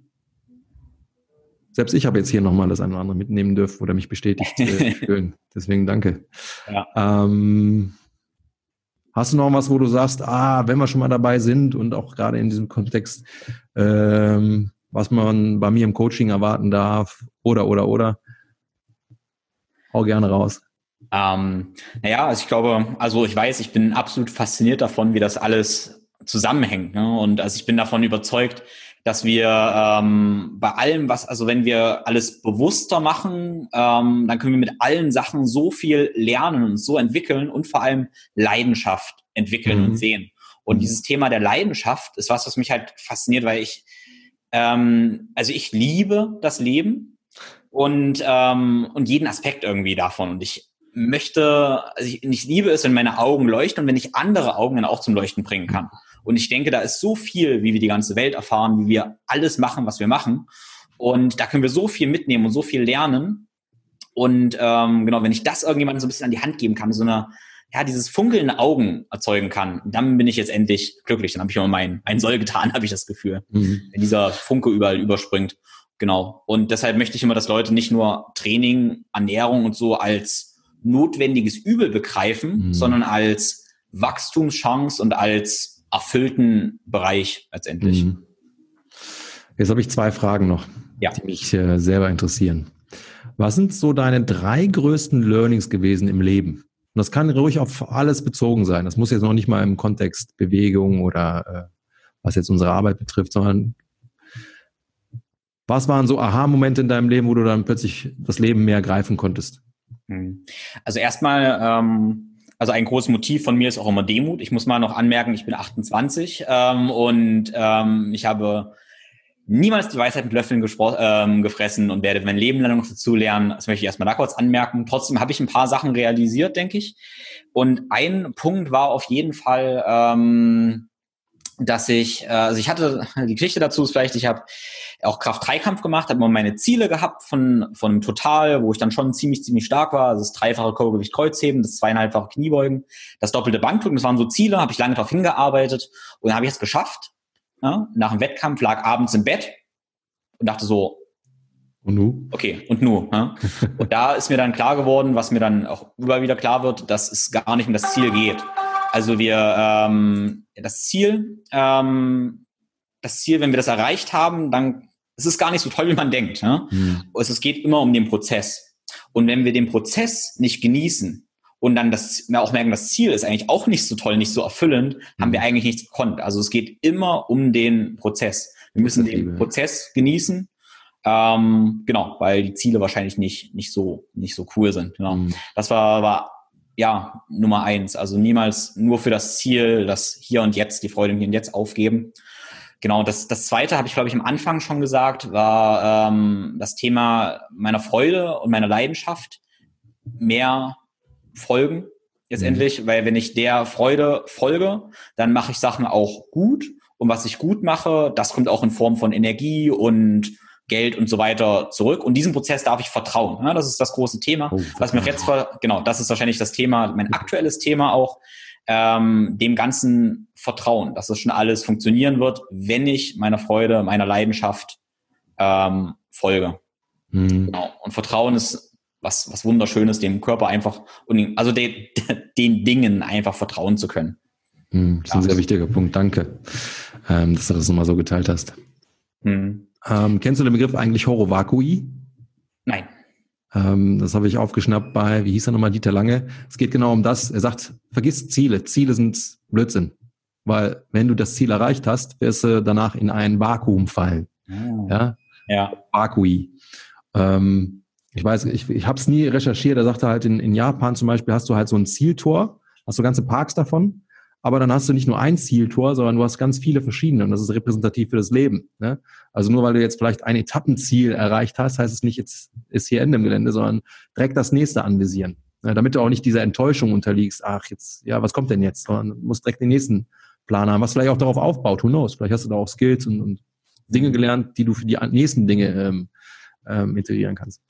Selbst ich habe jetzt hier nochmal das eine oder andere mitnehmen dürfen oder mich bestätigt äh, *laughs* fühlen. Deswegen danke. Ja. Ähm, hast du noch was, wo du sagst, ah, wenn wir schon mal dabei sind und auch gerade in diesem Kontext, ähm, was man bei mir im Coaching erwarten darf oder, oder, oder? Hau gerne raus. Ähm, naja, also ich glaube, also ich weiß, ich bin absolut fasziniert davon, wie das alles zusammenhängt. Ne? Und also ich bin davon überzeugt, dass wir ähm, bei allem, was, also wenn wir alles bewusster machen, ähm, dann können wir mit allen Sachen so viel lernen und so entwickeln und vor allem Leidenschaft entwickeln mhm. und sehen. Und mhm. dieses Thema der Leidenschaft ist was, was mich halt fasziniert, weil ich, ähm, also ich liebe das Leben und, ähm, und jeden Aspekt irgendwie davon. Und ich möchte, also ich, ich liebe es, wenn meine Augen leuchten und wenn ich andere Augen dann auch zum Leuchten bringen kann. Und ich denke, da ist so viel, wie wir die ganze Welt erfahren, wie wir alles machen, was wir machen. Und da können wir so viel mitnehmen und so viel lernen. Und ähm, genau, wenn ich das irgendjemandem so ein bisschen an die Hand geben kann, so eine, ja, dieses funkelnde Augen erzeugen kann, dann bin ich jetzt endlich glücklich. Dann habe ich immer mein, mein Soll getan, *laughs* habe ich das Gefühl. Mhm. Wenn dieser Funke überall überspringt. Genau. Und deshalb möchte ich immer, dass Leute nicht nur Training, Ernährung und so als notwendiges Übel begreifen, mhm. sondern als Wachstumschance und als erfüllten Bereich letztendlich. Mhm. Jetzt habe ich zwei Fragen noch, ja. die mich äh, selber interessieren. Was sind so deine drei größten Learnings gewesen im Leben? Und das kann ruhig auf alles bezogen sein. Das muss jetzt noch nicht mal im Kontext Bewegung oder äh, was jetzt unsere Arbeit betrifft, sondern was waren so Aha-Momente in deinem Leben, wo du dann plötzlich das Leben mehr greifen konntest? Hm. Also erstmal, ähm, also ein großes Motiv von mir ist auch immer Demut. Ich muss mal noch anmerken, ich bin 28 ähm, und ähm, ich habe niemals die Weisheit mit Löffeln ähm, gefressen und werde mein Leben lang noch dazu lernen. Das möchte ich erstmal da kurz anmerken. Trotzdem habe ich ein paar Sachen realisiert, denke ich. Und ein Punkt war auf jeden Fall, ähm, dass ich, äh, also ich hatte, die Geschichte dazu ist vielleicht, ich habe auch Kraft-3-Kampf gemacht, habe immer meine Ziele gehabt von, von Total, wo ich dann schon ziemlich, ziemlich stark war. Also das dreifache Körpergewicht Kreuzheben, das zweieinhalbfache Kniebeugen, das doppelte Bankdrücken, das waren so Ziele, habe ich lange darauf hingearbeitet und habe ich es geschafft. Ja, nach dem Wettkampf lag abends im Bett und dachte so, und nu? Okay, und nu. Ja? Und da ist mir dann klar geworden, was mir dann auch überall wieder klar wird, dass es gar nicht um das Ziel geht. Also wir, ähm, das Ziel, ähm, das Ziel, wenn wir das erreicht haben, dann es ist gar nicht so toll, wie man denkt. Ne? Mhm. Es geht immer um den Prozess. Und wenn wir den Prozess nicht genießen und dann das, wir auch merken, das Ziel ist eigentlich auch nicht so toll, nicht so erfüllend, mhm. haben wir hm. eigentlich nichts gekonnt. Also es geht immer um den Prozess. Wir müssen den Prozess genießen. Ähm, genau, weil die Ziele wahrscheinlich nicht, nicht so, nicht so cool sind. Genau. Mhm. Das war, war ja, Nummer eins. Also niemals nur für das Ziel, das Hier und Jetzt, die Freude im Hier und Jetzt aufgeben. Genau, das, das zweite habe ich, glaube ich, am Anfang schon gesagt, war ähm, das Thema meiner Freude und meiner Leidenschaft mehr folgen letztendlich, mhm. weil wenn ich der Freude folge, dann mache ich Sachen auch gut und was ich gut mache, das kommt auch in Form von Energie und Geld und so weiter zurück. Und diesem Prozess darf ich vertrauen. Ja, das ist das große Thema. Oh, was mir jetzt, genau, das ist wahrscheinlich das Thema, mein aktuelles Thema auch, ähm, dem Ganzen vertrauen, dass es schon alles funktionieren wird, wenn ich meiner Freude, meiner Leidenschaft ähm, folge. Mhm. Genau. Und Vertrauen ist was, was Wunderschönes, dem Körper einfach, und also den, *laughs* den Dingen einfach vertrauen zu können. Mhm, das ist ein sehr wichtiger Punkt. Danke, ähm, dass du das nochmal so geteilt hast. Mhm. Ähm, kennst du den Begriff eigentlich Horovakui? Nein. Ähm, das habe ich aufgeschnappt bei, wie hieß er nochmal, Dieter Lange. Es geht genau um das. Er sagt, vergiss Ziele. Ziele sind Blödsinn. Weil wenn du das Ziel erreicht hast, wirst du danach in ein Vakuum fallen. Oh. Ja? Ja. Vakui. Ähm, ich weiß, ich, ich habe es nie recherchiert. Er sagte halt, in, in Japan zum Beispiel hast du halt so ein Zieltor, hast du ganze Parks davon aber dann hast du nicht nur ein Zieltor, sondern du hast ganz viele verschiedene und das ist repräsentativ für das Leben. Ne? Also nur weil du jetzt vielleicht ein Etappenziel erreicht hast, heißt es nicht, jetzt ist hier Ende im Gelände, sondern direkt das nächste anvisieren. Ne? Damit du auch nicht dieser Enttäuschung unterliegst, ach jetzt, ja, was kommt denn jetzt? Sondern du musst direkt den nächsten Plan haben, was vielleicht auch darauf aufbaut, who knows? Vielleicht hast du da auch Skills und, und Dinge gelernt, die du für die nächsten Dinge ähm, ähm, integrieren kannst.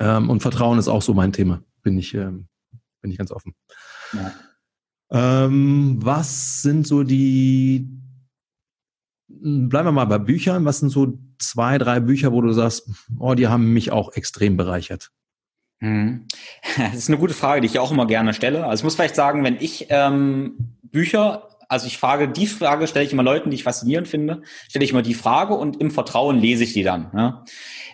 Ähm, und Vertrauen ist auch so mein Thema, bin ich, ähm, bin ich ganz offen. Ja. Ähm, was sind so die, bleiben wir mal bei Büchern, was sind so zwei, drei Bücher, wo du sagst, oh, die haben mich auch extrem bereichert? Hm. *laughs* Das ist eine gute Frage, die ich auch immer gerne stelle. Also ich muss vielleicht sagen, wenn ich ähm, Bücher, also ich frage, die Frage stelle ich immer Leuten, die ich faszinierend finde, stelle ich immer die Frage und im Vertrauen lese ich die dann. Ne?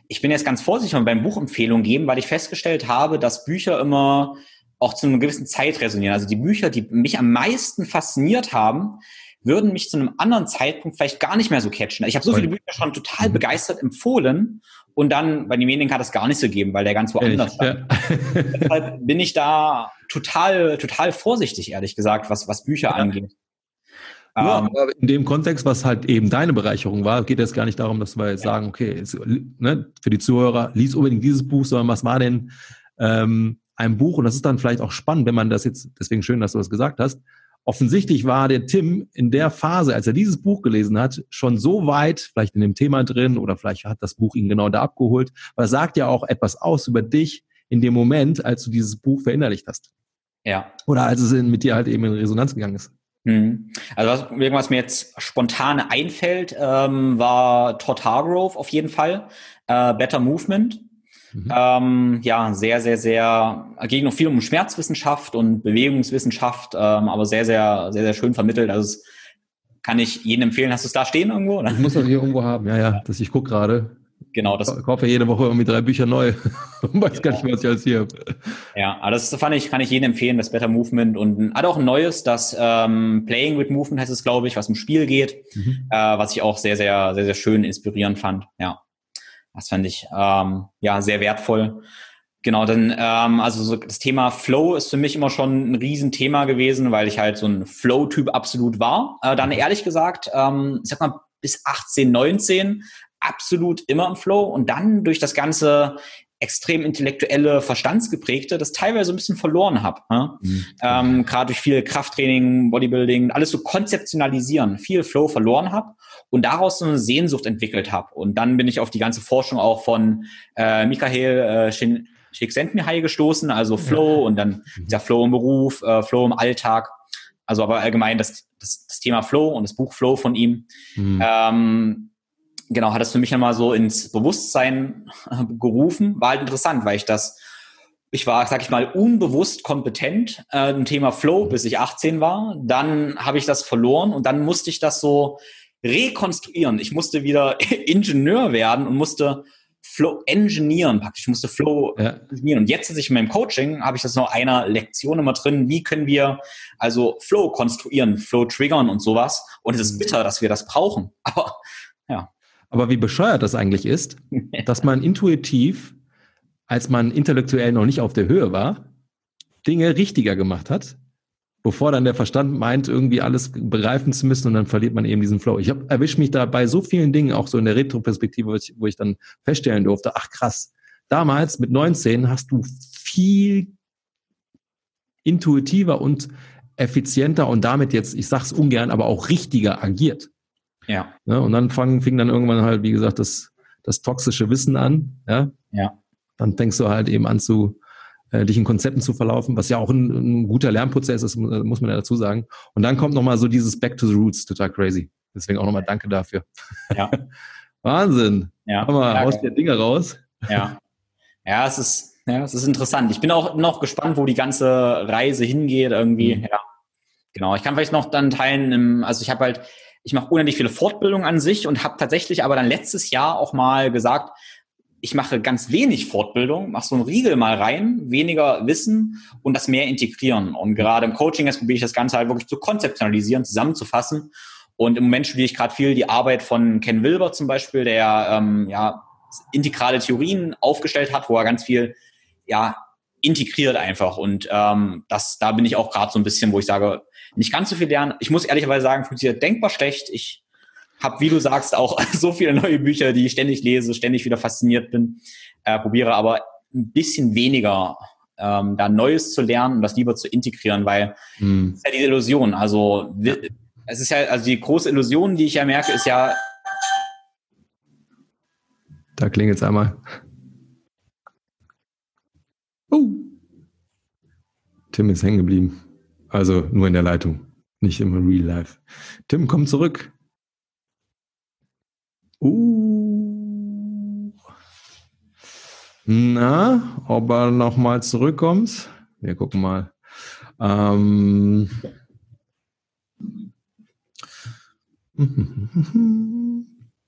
Ich bin jetzt ganz vorsichtig beim Buchempfehlungen geben, weil ich festgestellt habe, dass Bücher immer auch zu einer gewissen Zeit resonieren. Also die Bücher, die mich am meisten fasziniert haben, würden mich zu einem anderen Zeitpunkt vielleicht gar nicht mehr so catchen. Ich habe so viele Bücher schon total begeistert empfohlen und dann bei den Medien hat es gar nicht so gegeben, weil der ganz woanders stand. Ja. *laughs* Deshalb bin ich da total, total vorsichtig, ehrlich gesagt, was, was Bücher ja. angeht. Ja, ähm, aber in dem Kontext, was halt eben deine Bereicherung war, geht es gar nicht darum, dass wir jetzt ja. sagen, okay, jetzt, ne, für die Zuhörer, lies unbedingt dieses Buch, sondern was war denn ähm, einem Buch, und das ist dann vielleicht auch spannend, wenn man das jetzt, deswegen schön, dass du das gesagt hast, offensichtlich war der Tim in der Phase, als er dieses Buch gelesen hat, schon so weit, vielleicht in dem Thema drin oder vielleicht hat das Buch ihn genau da abgeholt, weil es sagt ja auch etwas aus über dich in dem Moment, als du dieses Buch verinnerlicht hast. Ja. Oder als es mit dir halt eben in Resonanz gegangen ist. Hm. Also was, irgendwas mir jetzt spontan einfällt, ähm, war Todd Hargrove auf jeden Fall. Äh, Better Movement. Mhm. Ähm, ja, sehr, sehr, sehr, geht noch viel um Schmerzwissenschaft und Bewegungswissenschaft, ähm, aber sehr, sehr, sehr, sehr schön vermittelt. Also kann ich jedem empfehlen. Hast du es da stehen irgendwo? Oder? Ich muss das hier irgendwo haben, ja, ja. Das, ich gucke gerade. Genau, das. Ich kaufe jede Woche irgendwie drei Bücher neu. *laughs* weiß gar nicht, was ich alles hier habe. Ja, aber das fand ich, kann ich jedem empfehlen, das Better Movement. Und hat auch ein neues, das ähm, Playing with Movement heißt es, glaube ich, was im Spiel geht, mhm. äh, was ich auch sehr, sehr, sehr, sehr schön inspirierend fand. Ja. Das fand ich ähm, ja sehr wertvoll. Genau, dann ähm, also so das Thema Flow ist für mich immer schon ein Riesenthema gewesen, weil ich halt so ein Flow-Typ absolut war. Äh, dann mhm. ehrlich gesagt, ähm, ich sag mal bis 18, 19 absolut immer im Flow und dann durch das ganze extrem intellektuelle, verstandsgeprägte, das teilweise ein bisschen verloren habe. Ne? Mhm. Ähm, Gerade durch viel Krafttraining, Bodybuilding, alles so konzeptionalisieren, viel Flow verloren habe und daraus so eine Sehnsucht entwickelt habe. Und dann bin ich auf die ganze Forschung auch von äh, Michael äh, Csikszentmihalyi gestoßen, also Flow ja. und dann mhm. der Flow im Beruf, äh, Flow im Alltag. Also aber allgemein das, das, das Thema Flow und das Buch Flow von ihm. Mhm. Ähm, genau, hat das für mich einmal so ins Bewusstsein äh, gerufen. War halt interessant, weil ich das, ich war, sag ich mal, unbewusst kompetent äh, im Thema Flow, bis ich 18 war. Dann habe ich das verloren und dann musste ich das so rekonstruieren. Ich musste wieder *laughs* Ingenieur werden und musste Flow engineeren praktisch. Ich musste Flow ja. engineeren. Und jetzt, ich in meinem Coaching, habe ich das noch einer Lektion immer drin. Wie können wir also Flow konstruieren, Flow triggern und sowas? Und es ist bitter, dass wir das brauchen. *laughs* Aber ja. Aber wie bescheuert das eigentlich ist, *laughs* dass man intuitiv, als man intellektuell noch nicht auf der Höhe war, Dinge richtiger gemacht hat bevor dann der Verstand meint, irgendwie alles begreifen zu müssen und dann verliert man eben diesen Flow. Ich erwische mich da bei so vielen Dingen, auch so in der Retro-Perspektive, wo ich, wo ich dann feststellen durfte, ach krass, damals mit 19 hast du viel intuitiver und effizienter und damit jetzt, ich sag's ungern, aber auch richtiger agiert. Ja. ja und dann fang, fing dann irgendwann halt, wie gesagt, das, das toxische Wissen an. Ja. Ja. Dann fängst du halt eben an zu, äh, dich in Konzepten zu verlaufen, was ja auch ein, ein guter Lernprozess ist, muss man ja dazu sagen. Und dann kommt nochmal so dieses Back to the Roots, total crazy. Deswegen auch nochmal danke dafür. Ja. *laughs* Wahnsinn. Ja. Hör mal, haust dir Dinge raus. Ja. Ja, es ist, ja, es ist interessant. Ich bin auch noch gespannt, wo die ganze Reise hingeht irgendwie. Mhm. Ja. Genau. Ich kann vielleicht noch dann teilen, im, also ich habe halt, ich mache unendlich viele Fortbildungen an sich und habe tatsächlich aber dann letztes Jahr auch mal gesagt, ich mache ganz wenig Fortbildung, mache so einen Riegel mal rein, weniger Wissen und das mehr integrieren. Und gerade im Coaching jetzt probiere ich das Ganze halt wirklich zu konzeptionalisieren, zusammenzufassen. Und im Moment studiere ich gerade viel die Arbeit von Ken Wilber zum Beispiel, der ähm, ja integrale Theorien aufgestellt hat, wo er ganz viel ja integriert einfach. Und ähm, das, da bin ich auch gerade so ein bisschen, wo ich sage, nicht ganz so viel lernen. Ich muss ehrlicherweise sagen, funktioniert denkbar schlecht. Ich habe, wie du sagst, auch *laughs* so viele neue Bücher, die ich ständig lese, ständig wieder fasziniert bin. Äh, probiere aber ein bisschen weniger ähm, da Neues zu lernen und das lieber zu integrieren, weil hm. ist ja die Illusion. Also es ist ja, also die große Illusion, die ich ja merke, ist ja. Da klingt jetzt einmal. Oh. Tim ist hängen geblieben. Also nur in der Leitung, nicht im Real Life. Tim, komm zurück. Uh. Na, ob er nochmal zurückkommt? Wir gucken mal. Ähm.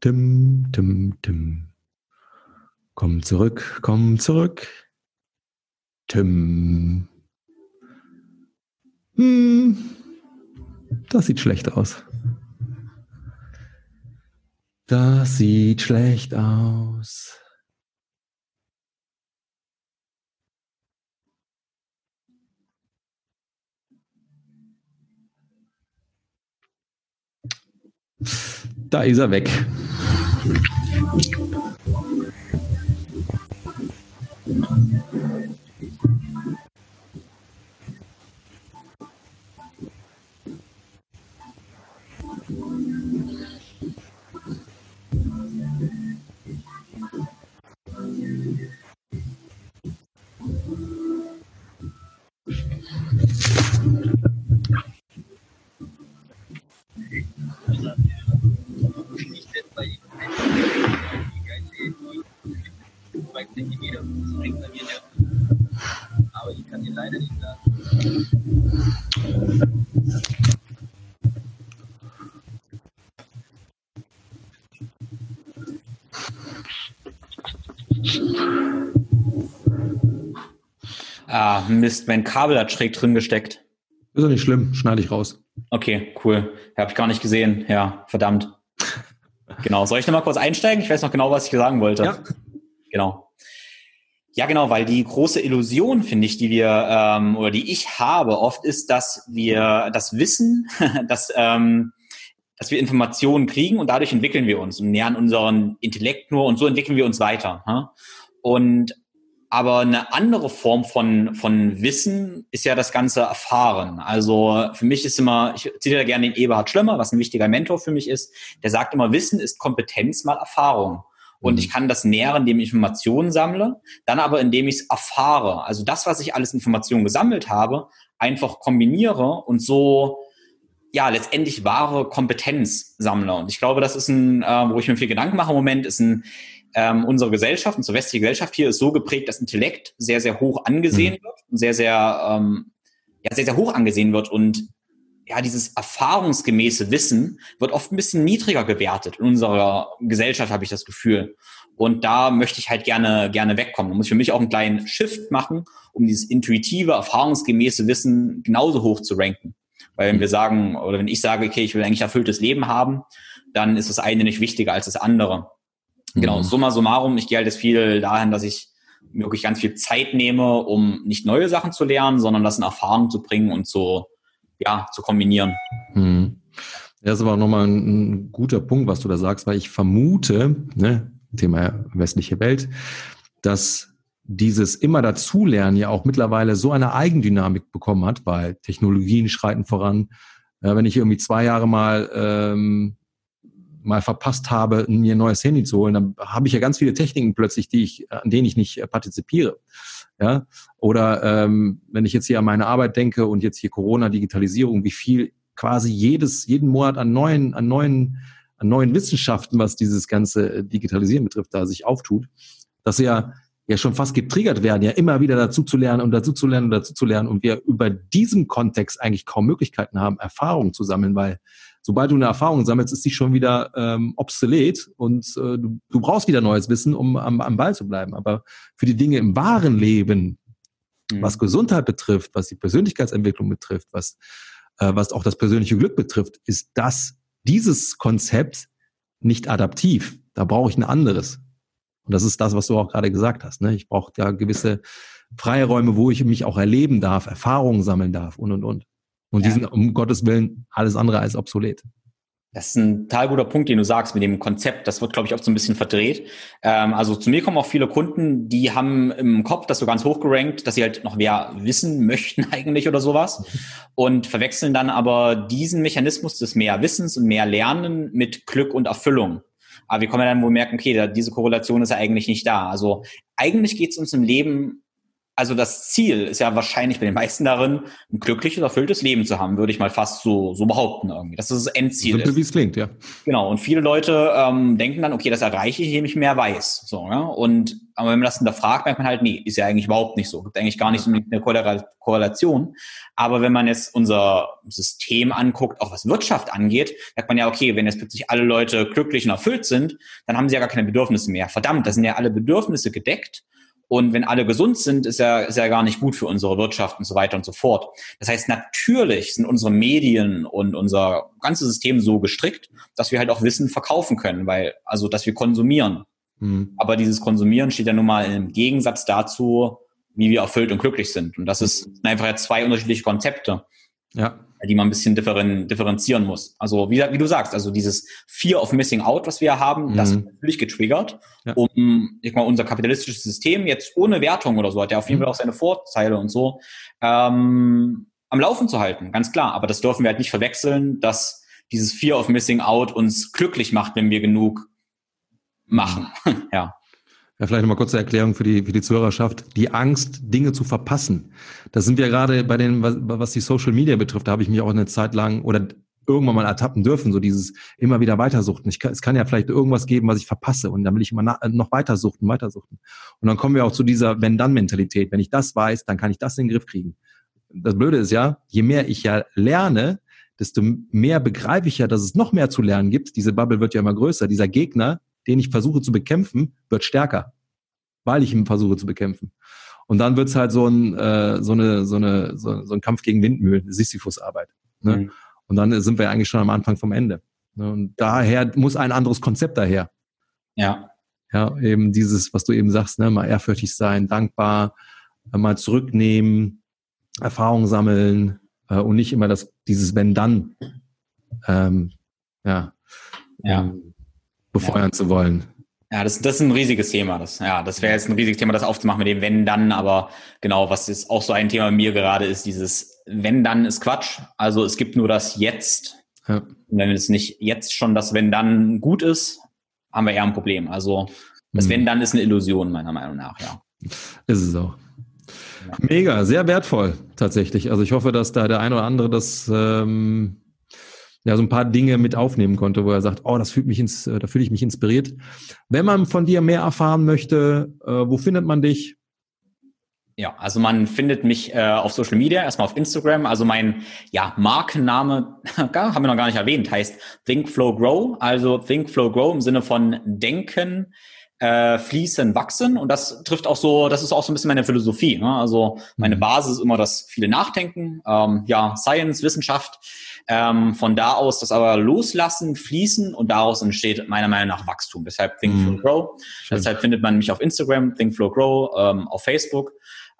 Tim, Tim, Tim. Komm zurück, komm zurück. Tim. Hm, das sieht schlecht aus. Das sieht schlecht aus. Da ist er weg. denke jeder, so denkt bei. Aber ich kann dir leider nicht sagen. Ah, Mist, mein Kabel hat schräg drin gesteckt. Ist doch nicht schlimm, schneide ich raus. Okay, cool. Hab ich gar nicht gesehen. Ja, verdammt. Genau. Soll ich nochmal kurz einsteigen? Ich weiß noch genau, was ich sagen wollte. Ja. Genau. Ja, genau, weil die große Illusion, finde ich, die wir ähm, oder die ich habe, oft ist, dass wir das Wissen, *laughs* dass, ähm, dass wir Informationen kriegen und dadurch entwickeln wir uns und nähern unseren Intellekt nur und so entwickeln wir uns weiter. Hm? Und aber eine andere Form von, von Wissen ist ja das ganze Erfahren. Also für mich ist immer, ich zitiere da gerne den Eberhard Schlömmer, was ein wichtiger Mentor für mich ist. Der sagt immer, Wissen ist Kompetenz mal Erfahrung. Und ich mhm. kann das nähren, indem ich Informationen sammle, dann aber indem ich es erfahre. Also das, was ich alles Informationen gesammelt habe, einfach kombiniere und so ja letztendlich wahre Kompetenz sammle. Und ich glaube, das ist ein, äh, wo ich mir viel Gedanken mache im Moment, ist ein ähm, unsere Gesellschaft, unsere westliche Gesellschaft hier ist so geprägt, dass Intellekt sehr, sehr hoch angesehen mhm. wird und sehr, sehr, ähm, ja, sehr, sehr hoch angesehen wird. Und ja, dieses erfahrungsgemäße Wissen wird oft ein bisschen niedriger gewertet in unserer Gesellschaft, habe ich das Gefühl. Und da möchte ich halt gerne, gerne wegkommen. Da muss ich für mich auch einen kleinen Shift machen, um dieses intuitive, erfahrungsgemäße Wissen genauso hoch zu ranken. Weil wenn wir sagen, oder wenn ich sage, okay, ich will eigentlich erfülltes Leben haben, dann ist das eine nicht wichtiger als das andere. Genau, mhm. summa summarum, ich gehe halt jetzt viel dahin, dass ich mir wirklich ganz viel Zeit nehme, um nicht neue Sachen zu lernen, sondern das in Erfahrung zu bringen und so ja, zu kombinieren. Hm. Das ist aber auch nochmal ein, ein guter Punkt, was du da sagst, weil ich vermute, ne, Thema westliche Welt, dass dieses immer dazulernen ja auch mittlerweile so eine Eigendynamik bekommen hat, weil Technologien schreiten voran. Ja, wenn ich irgendwie zwei Jahre mal ähm, mal verpasst habe, mir ein neues Handy zu holen, dann habe ich ja ganz viele Techniken plötzlich, die ich, an denen ich nicht partizipiere. Ja? Oder ähm, wenn ich jetzt hier an meine Arbeit denke und jetzt hier Corona, Digitalisierung, wie viel quasi jedes, jeden Monat an neuen, an neuen, an neuen Wissenschaften, was dieses ganze äh, Digitalisieren betrifft, da sich auftut, dass ja ja schon fast getriggert werden, ja immer wieder dazu zu lernen und dazu zu lernen und dazu zu lernen und wir über diesem Kontext eigentlich kaum Möglichkeiten haben, Erfahrungen zu sammeln, weil sobald du eine Erfahrung sammelst, ist die schon wieder ähm, obsolet und äh, du, du brauchst wieder neues Wissen, um am, am Ball zu bleiben. Aber für die Dinge im wahren Leben, mhm. was Gesundheit betrifft, was die Persönlichkeitsentwicklung betrifft, was, äh, was auch das persönliche Glück betrifft, ist das, dieses Konzept nicht adaptiv. Da brauche ich ein anderes. Und das ist das, was du auch gerade gesagt hast. Ne? Ich brauche da gewisse Freiräume, wo ich mich auch erleben darf, Erfahrungen sammeln darf und, und, und. Und ja. die sind um Gottes Willen alles andere als obsolet. Das ist ein total guter Punkt, den du sagst mit dem Konzept. Das wird, glaube ich, oft so ein bisschen verdreht. Ähm, also zu mir kommen auch viele Kunden, die haben im Kopf das so ganz hoch gerankt, dass sie halt noch mehr wissen *laughs* möchten eigentlich oder sowas und verwechseln dann aber diesen Mechanismus des mehr Wissens und mehr Lernen mit Glück und Erfüllung. Aber wir kommen ja dann wohl merken, okay, da, diese Korrelation ist ja eigentlich nicht da. Also eigentlich geht es uns im Leben also das Ziel ist ja wahrscheinlich bei den meisten darin, ein glückliches, erfülltes Leben zu haben, würde ich mal fast so, so behaupten irgendwie. Das ist das Endziel. Ist. wie es klingt, ja. Genau. Und viele Leute ähm, denken dann, okay, das erreiche ich, indem ich mehr weiß. So, ja? Und aber wenn man das hinterfragt, merkt man halt, nee, ist ja eigentlich überhaupt nicht so. Gibt eigentlich gar nicht so eine Korrelation. Aber wenn man jetzt unser System anguckt, auch was Wirtschaft angeht, merkt man ja, okay, wenn jetzt plötzlich alle Leute glücklich und erfüllt sind, dann haben sie ja gar keine Bedürfnisse mehr. Verdammt, da sind ja alle Bedürfnisse gedeckt. Und wenn alle gesund sind, ist ja, ist ja gar nicht gut für unsere Wirtschaft und so weiter und so fort. Das heißt, natürlich sind unsere Medien und unser ganzes System so gestrickt, dass wir halt auch Wissen verkaufen können, weil, also, dass wir konsumieren. Mhm. Aber dieses Konsumieren steht ja nun mal im Gegensatz dazu, wie wir erfüllt und glücklich sind. Und das ist einfach ja zwei unterschiedliche Konzepte. Ja die man ein bisschen differen, differenzieren muss. Also wie, wie, du sagst, also dieses Fear of Missing Out, was wir haben, mhm. das ist natürlich getriggert, ja. um ich mal, unser kapitalistisches System jetzt ohne Wertung oder so, hat ja auf jeden mhm. Fall auch seine Vorteile und so, ähm, am Laufen zu halten, ganz klar. Aber das dürfen wir halt nicht verwechseln, dass dieses Fear of Missing Out uns glücklich macht, wenn wir genug machen. *laughs* ja. Ja, vielleicht nochmal kurze Erklärung für die, für die Zuhörerschaft. Die Angst, Dinge zu verpassen. Da sind wir gerade bei den, was, was die Social Media betrifft, da habe ich mich auch eine Zeit lang oder irgendwann mal ertappen dürfen, so dieses immer wieder weitersuchten. Ich es kann ja vielleicht irgendwas geben, was ich verpasse und dann will ich immer na, noch weitersuchten, weitersuchten. Und dann kommen wir auch zu dieser Wenn-Dann-Mentalität. Wenn ich das weiß, dann kann ich das in den Griff kriegen. Das Blöde ist ja, je mehr ich ja lerne, desto mehr begreife ich ja, dass es noch mehr zu lernen gibt. Diese Bubble wird ja immer größer. Dieser Gegner, den ich versuche zu bekämpfen, wird stärker, weil ich ihn versuche zu bekämpfen. Und dann wird's halt so ein, äh, so eine, so eine, so, so ein Kampf gegen Windmühlen, Sisyphus-Arbeit. Ne? Mhm. Und dann sind wir eigentlich schon am Anfang vom Ende. Ne? Und daher muss ein anderes Konzept daher. Ja. Ja, eben dieses, was du eben sagst, ne, mal ehrfürchtig sein, dankbar, äh, mal zurücknehmen, Erfahrungen sammeln äh, und nicht immer das, dieses Wenn-Dann, ähm, ja, ja. Befeuern ja. zu wollen. Ja, das, das ist ein riesiges Thema. Das, ja, das wäre jetzt ein riesiges Thema, das aufzumachen mit dem Wenn dann, aber genau, was ist auch so ein Thema bei mir gerade ist, dieses Wenn dann ist Quatsch. Also es gibt nur das Jetzt. Ja. Und wenn es nicht jetzt schon das Wenn dann gut ist, haben wir eher ein Problem. Also das mhm. Wenn dann ist eine Illusion, meiner Meinung nach, ja. Ist es auch. Ja. Mega, sehr wertvoll tatsächlich. Also ich hoffe, dass da der eine oder andere das ähm, ja so ein paar Dinge mit aufnehmen konnte, wo er sagt, oh, das fühlt mich ins, äh, da fühle ich mich inspiriert. Wenn man von dir mehr erfahren möchte, äh, wo findet man dich? Ja, also man findet mich äh, auf Social Media, erstmal auf Instagram. Also mein ja, Markenname, *laughs* haben wir noch gar nicht erwähnt, heißt Think Flow Grow. Also Think Flow Grow im Sinne von Denken, äh, fließen, wachsen. Und das trifft auch so, das ist auch so ein bisschen meine Philosophie. Ne? Also meine mhm. Basis ist immer das viele Nachdenken, ähm, ja, Science, Wissenschaft. Ähm, von da aus das aber loslassen, fließen und daraus entsteht meiner Meinung nach Wachstum. Deshalb Think mhm. Flow Grow. Schön. Deshalb findet man mich auf Instagram, Think Flow Grow, ähm, auf Facebook.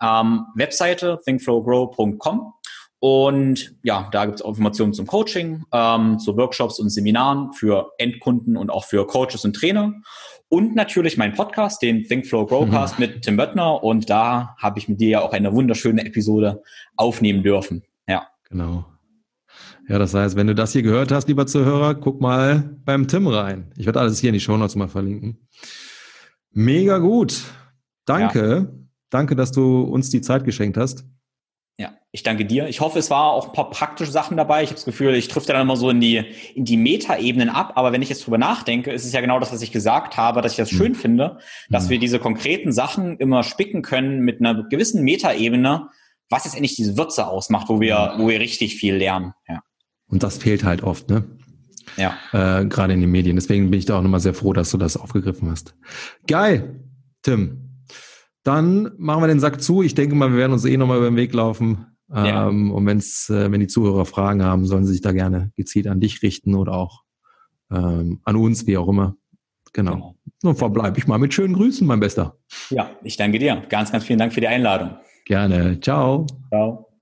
Ähm, Webseite thinkflowgrow.com. Und ja, da gibt es Informationen zum Coaching, ähm, zu Workshops und Seminaren für Endkunden und auch für Coaches und Trainer. Und natürlich mein Podcast, den Think Flow Growcast mhm. mit Tim Böttner. Und da habe ich mit dir ja auch eine wunderschöne Episode aufnehmen dürfen. Ja. Genau. Ja, das heißt, wenn du das hier gehört hast, lieber Zuhörer, guck mal beim Tim rein. Ich werde alles hier in die Show Notes mal verlinken. Mega gut. Danke. Ja. Danke, dass du uns die Zeit geschenkt hast. Ja, ich danke dir. Ich hoffe, es war auch ein paar praktische Sachen dabei. Ich habe das Gefühl, ich trifft dann immer so in die, in die Meta-Ebenen ab. Aber wenn ich jetzt drüber nachdenke, ist es ja genau das, was ich gesagt habe, dass ich das mhm. schön finde, dass mhm. wir diese konkreten Sachen immer spicken können mit einer gewissen Meta-Ebene, was jetzt endlich diese Würze ausmacht, wo wir, wo wir richtig viel lernen. Ja. Und das fehlt halt oft, ne? Ja. Äh, Gerade in den Medien. Deswegen bin ich da auch nochmal sehr froh, dass du das aufgegriffen hast. Geil, Tim. Dann machen wir den Sack zu. Ich denke mal, wir werden uns eh nochmal über den Weg laufen. Ja. Ähm, und wenn's, äh, wenn die Zuhörer Fragen haben, sollen sie sich da gerne gezielt an dich richten oder auch ähm, an uns, wie auch immer. Genau. genau. Nun verbleibe ich mal mit schönen Grüßen, mein Bester. Ja, ich danke dir. Ganz, ganz vielen Dank für die Einladung. Gerne. Ciao. Ciao.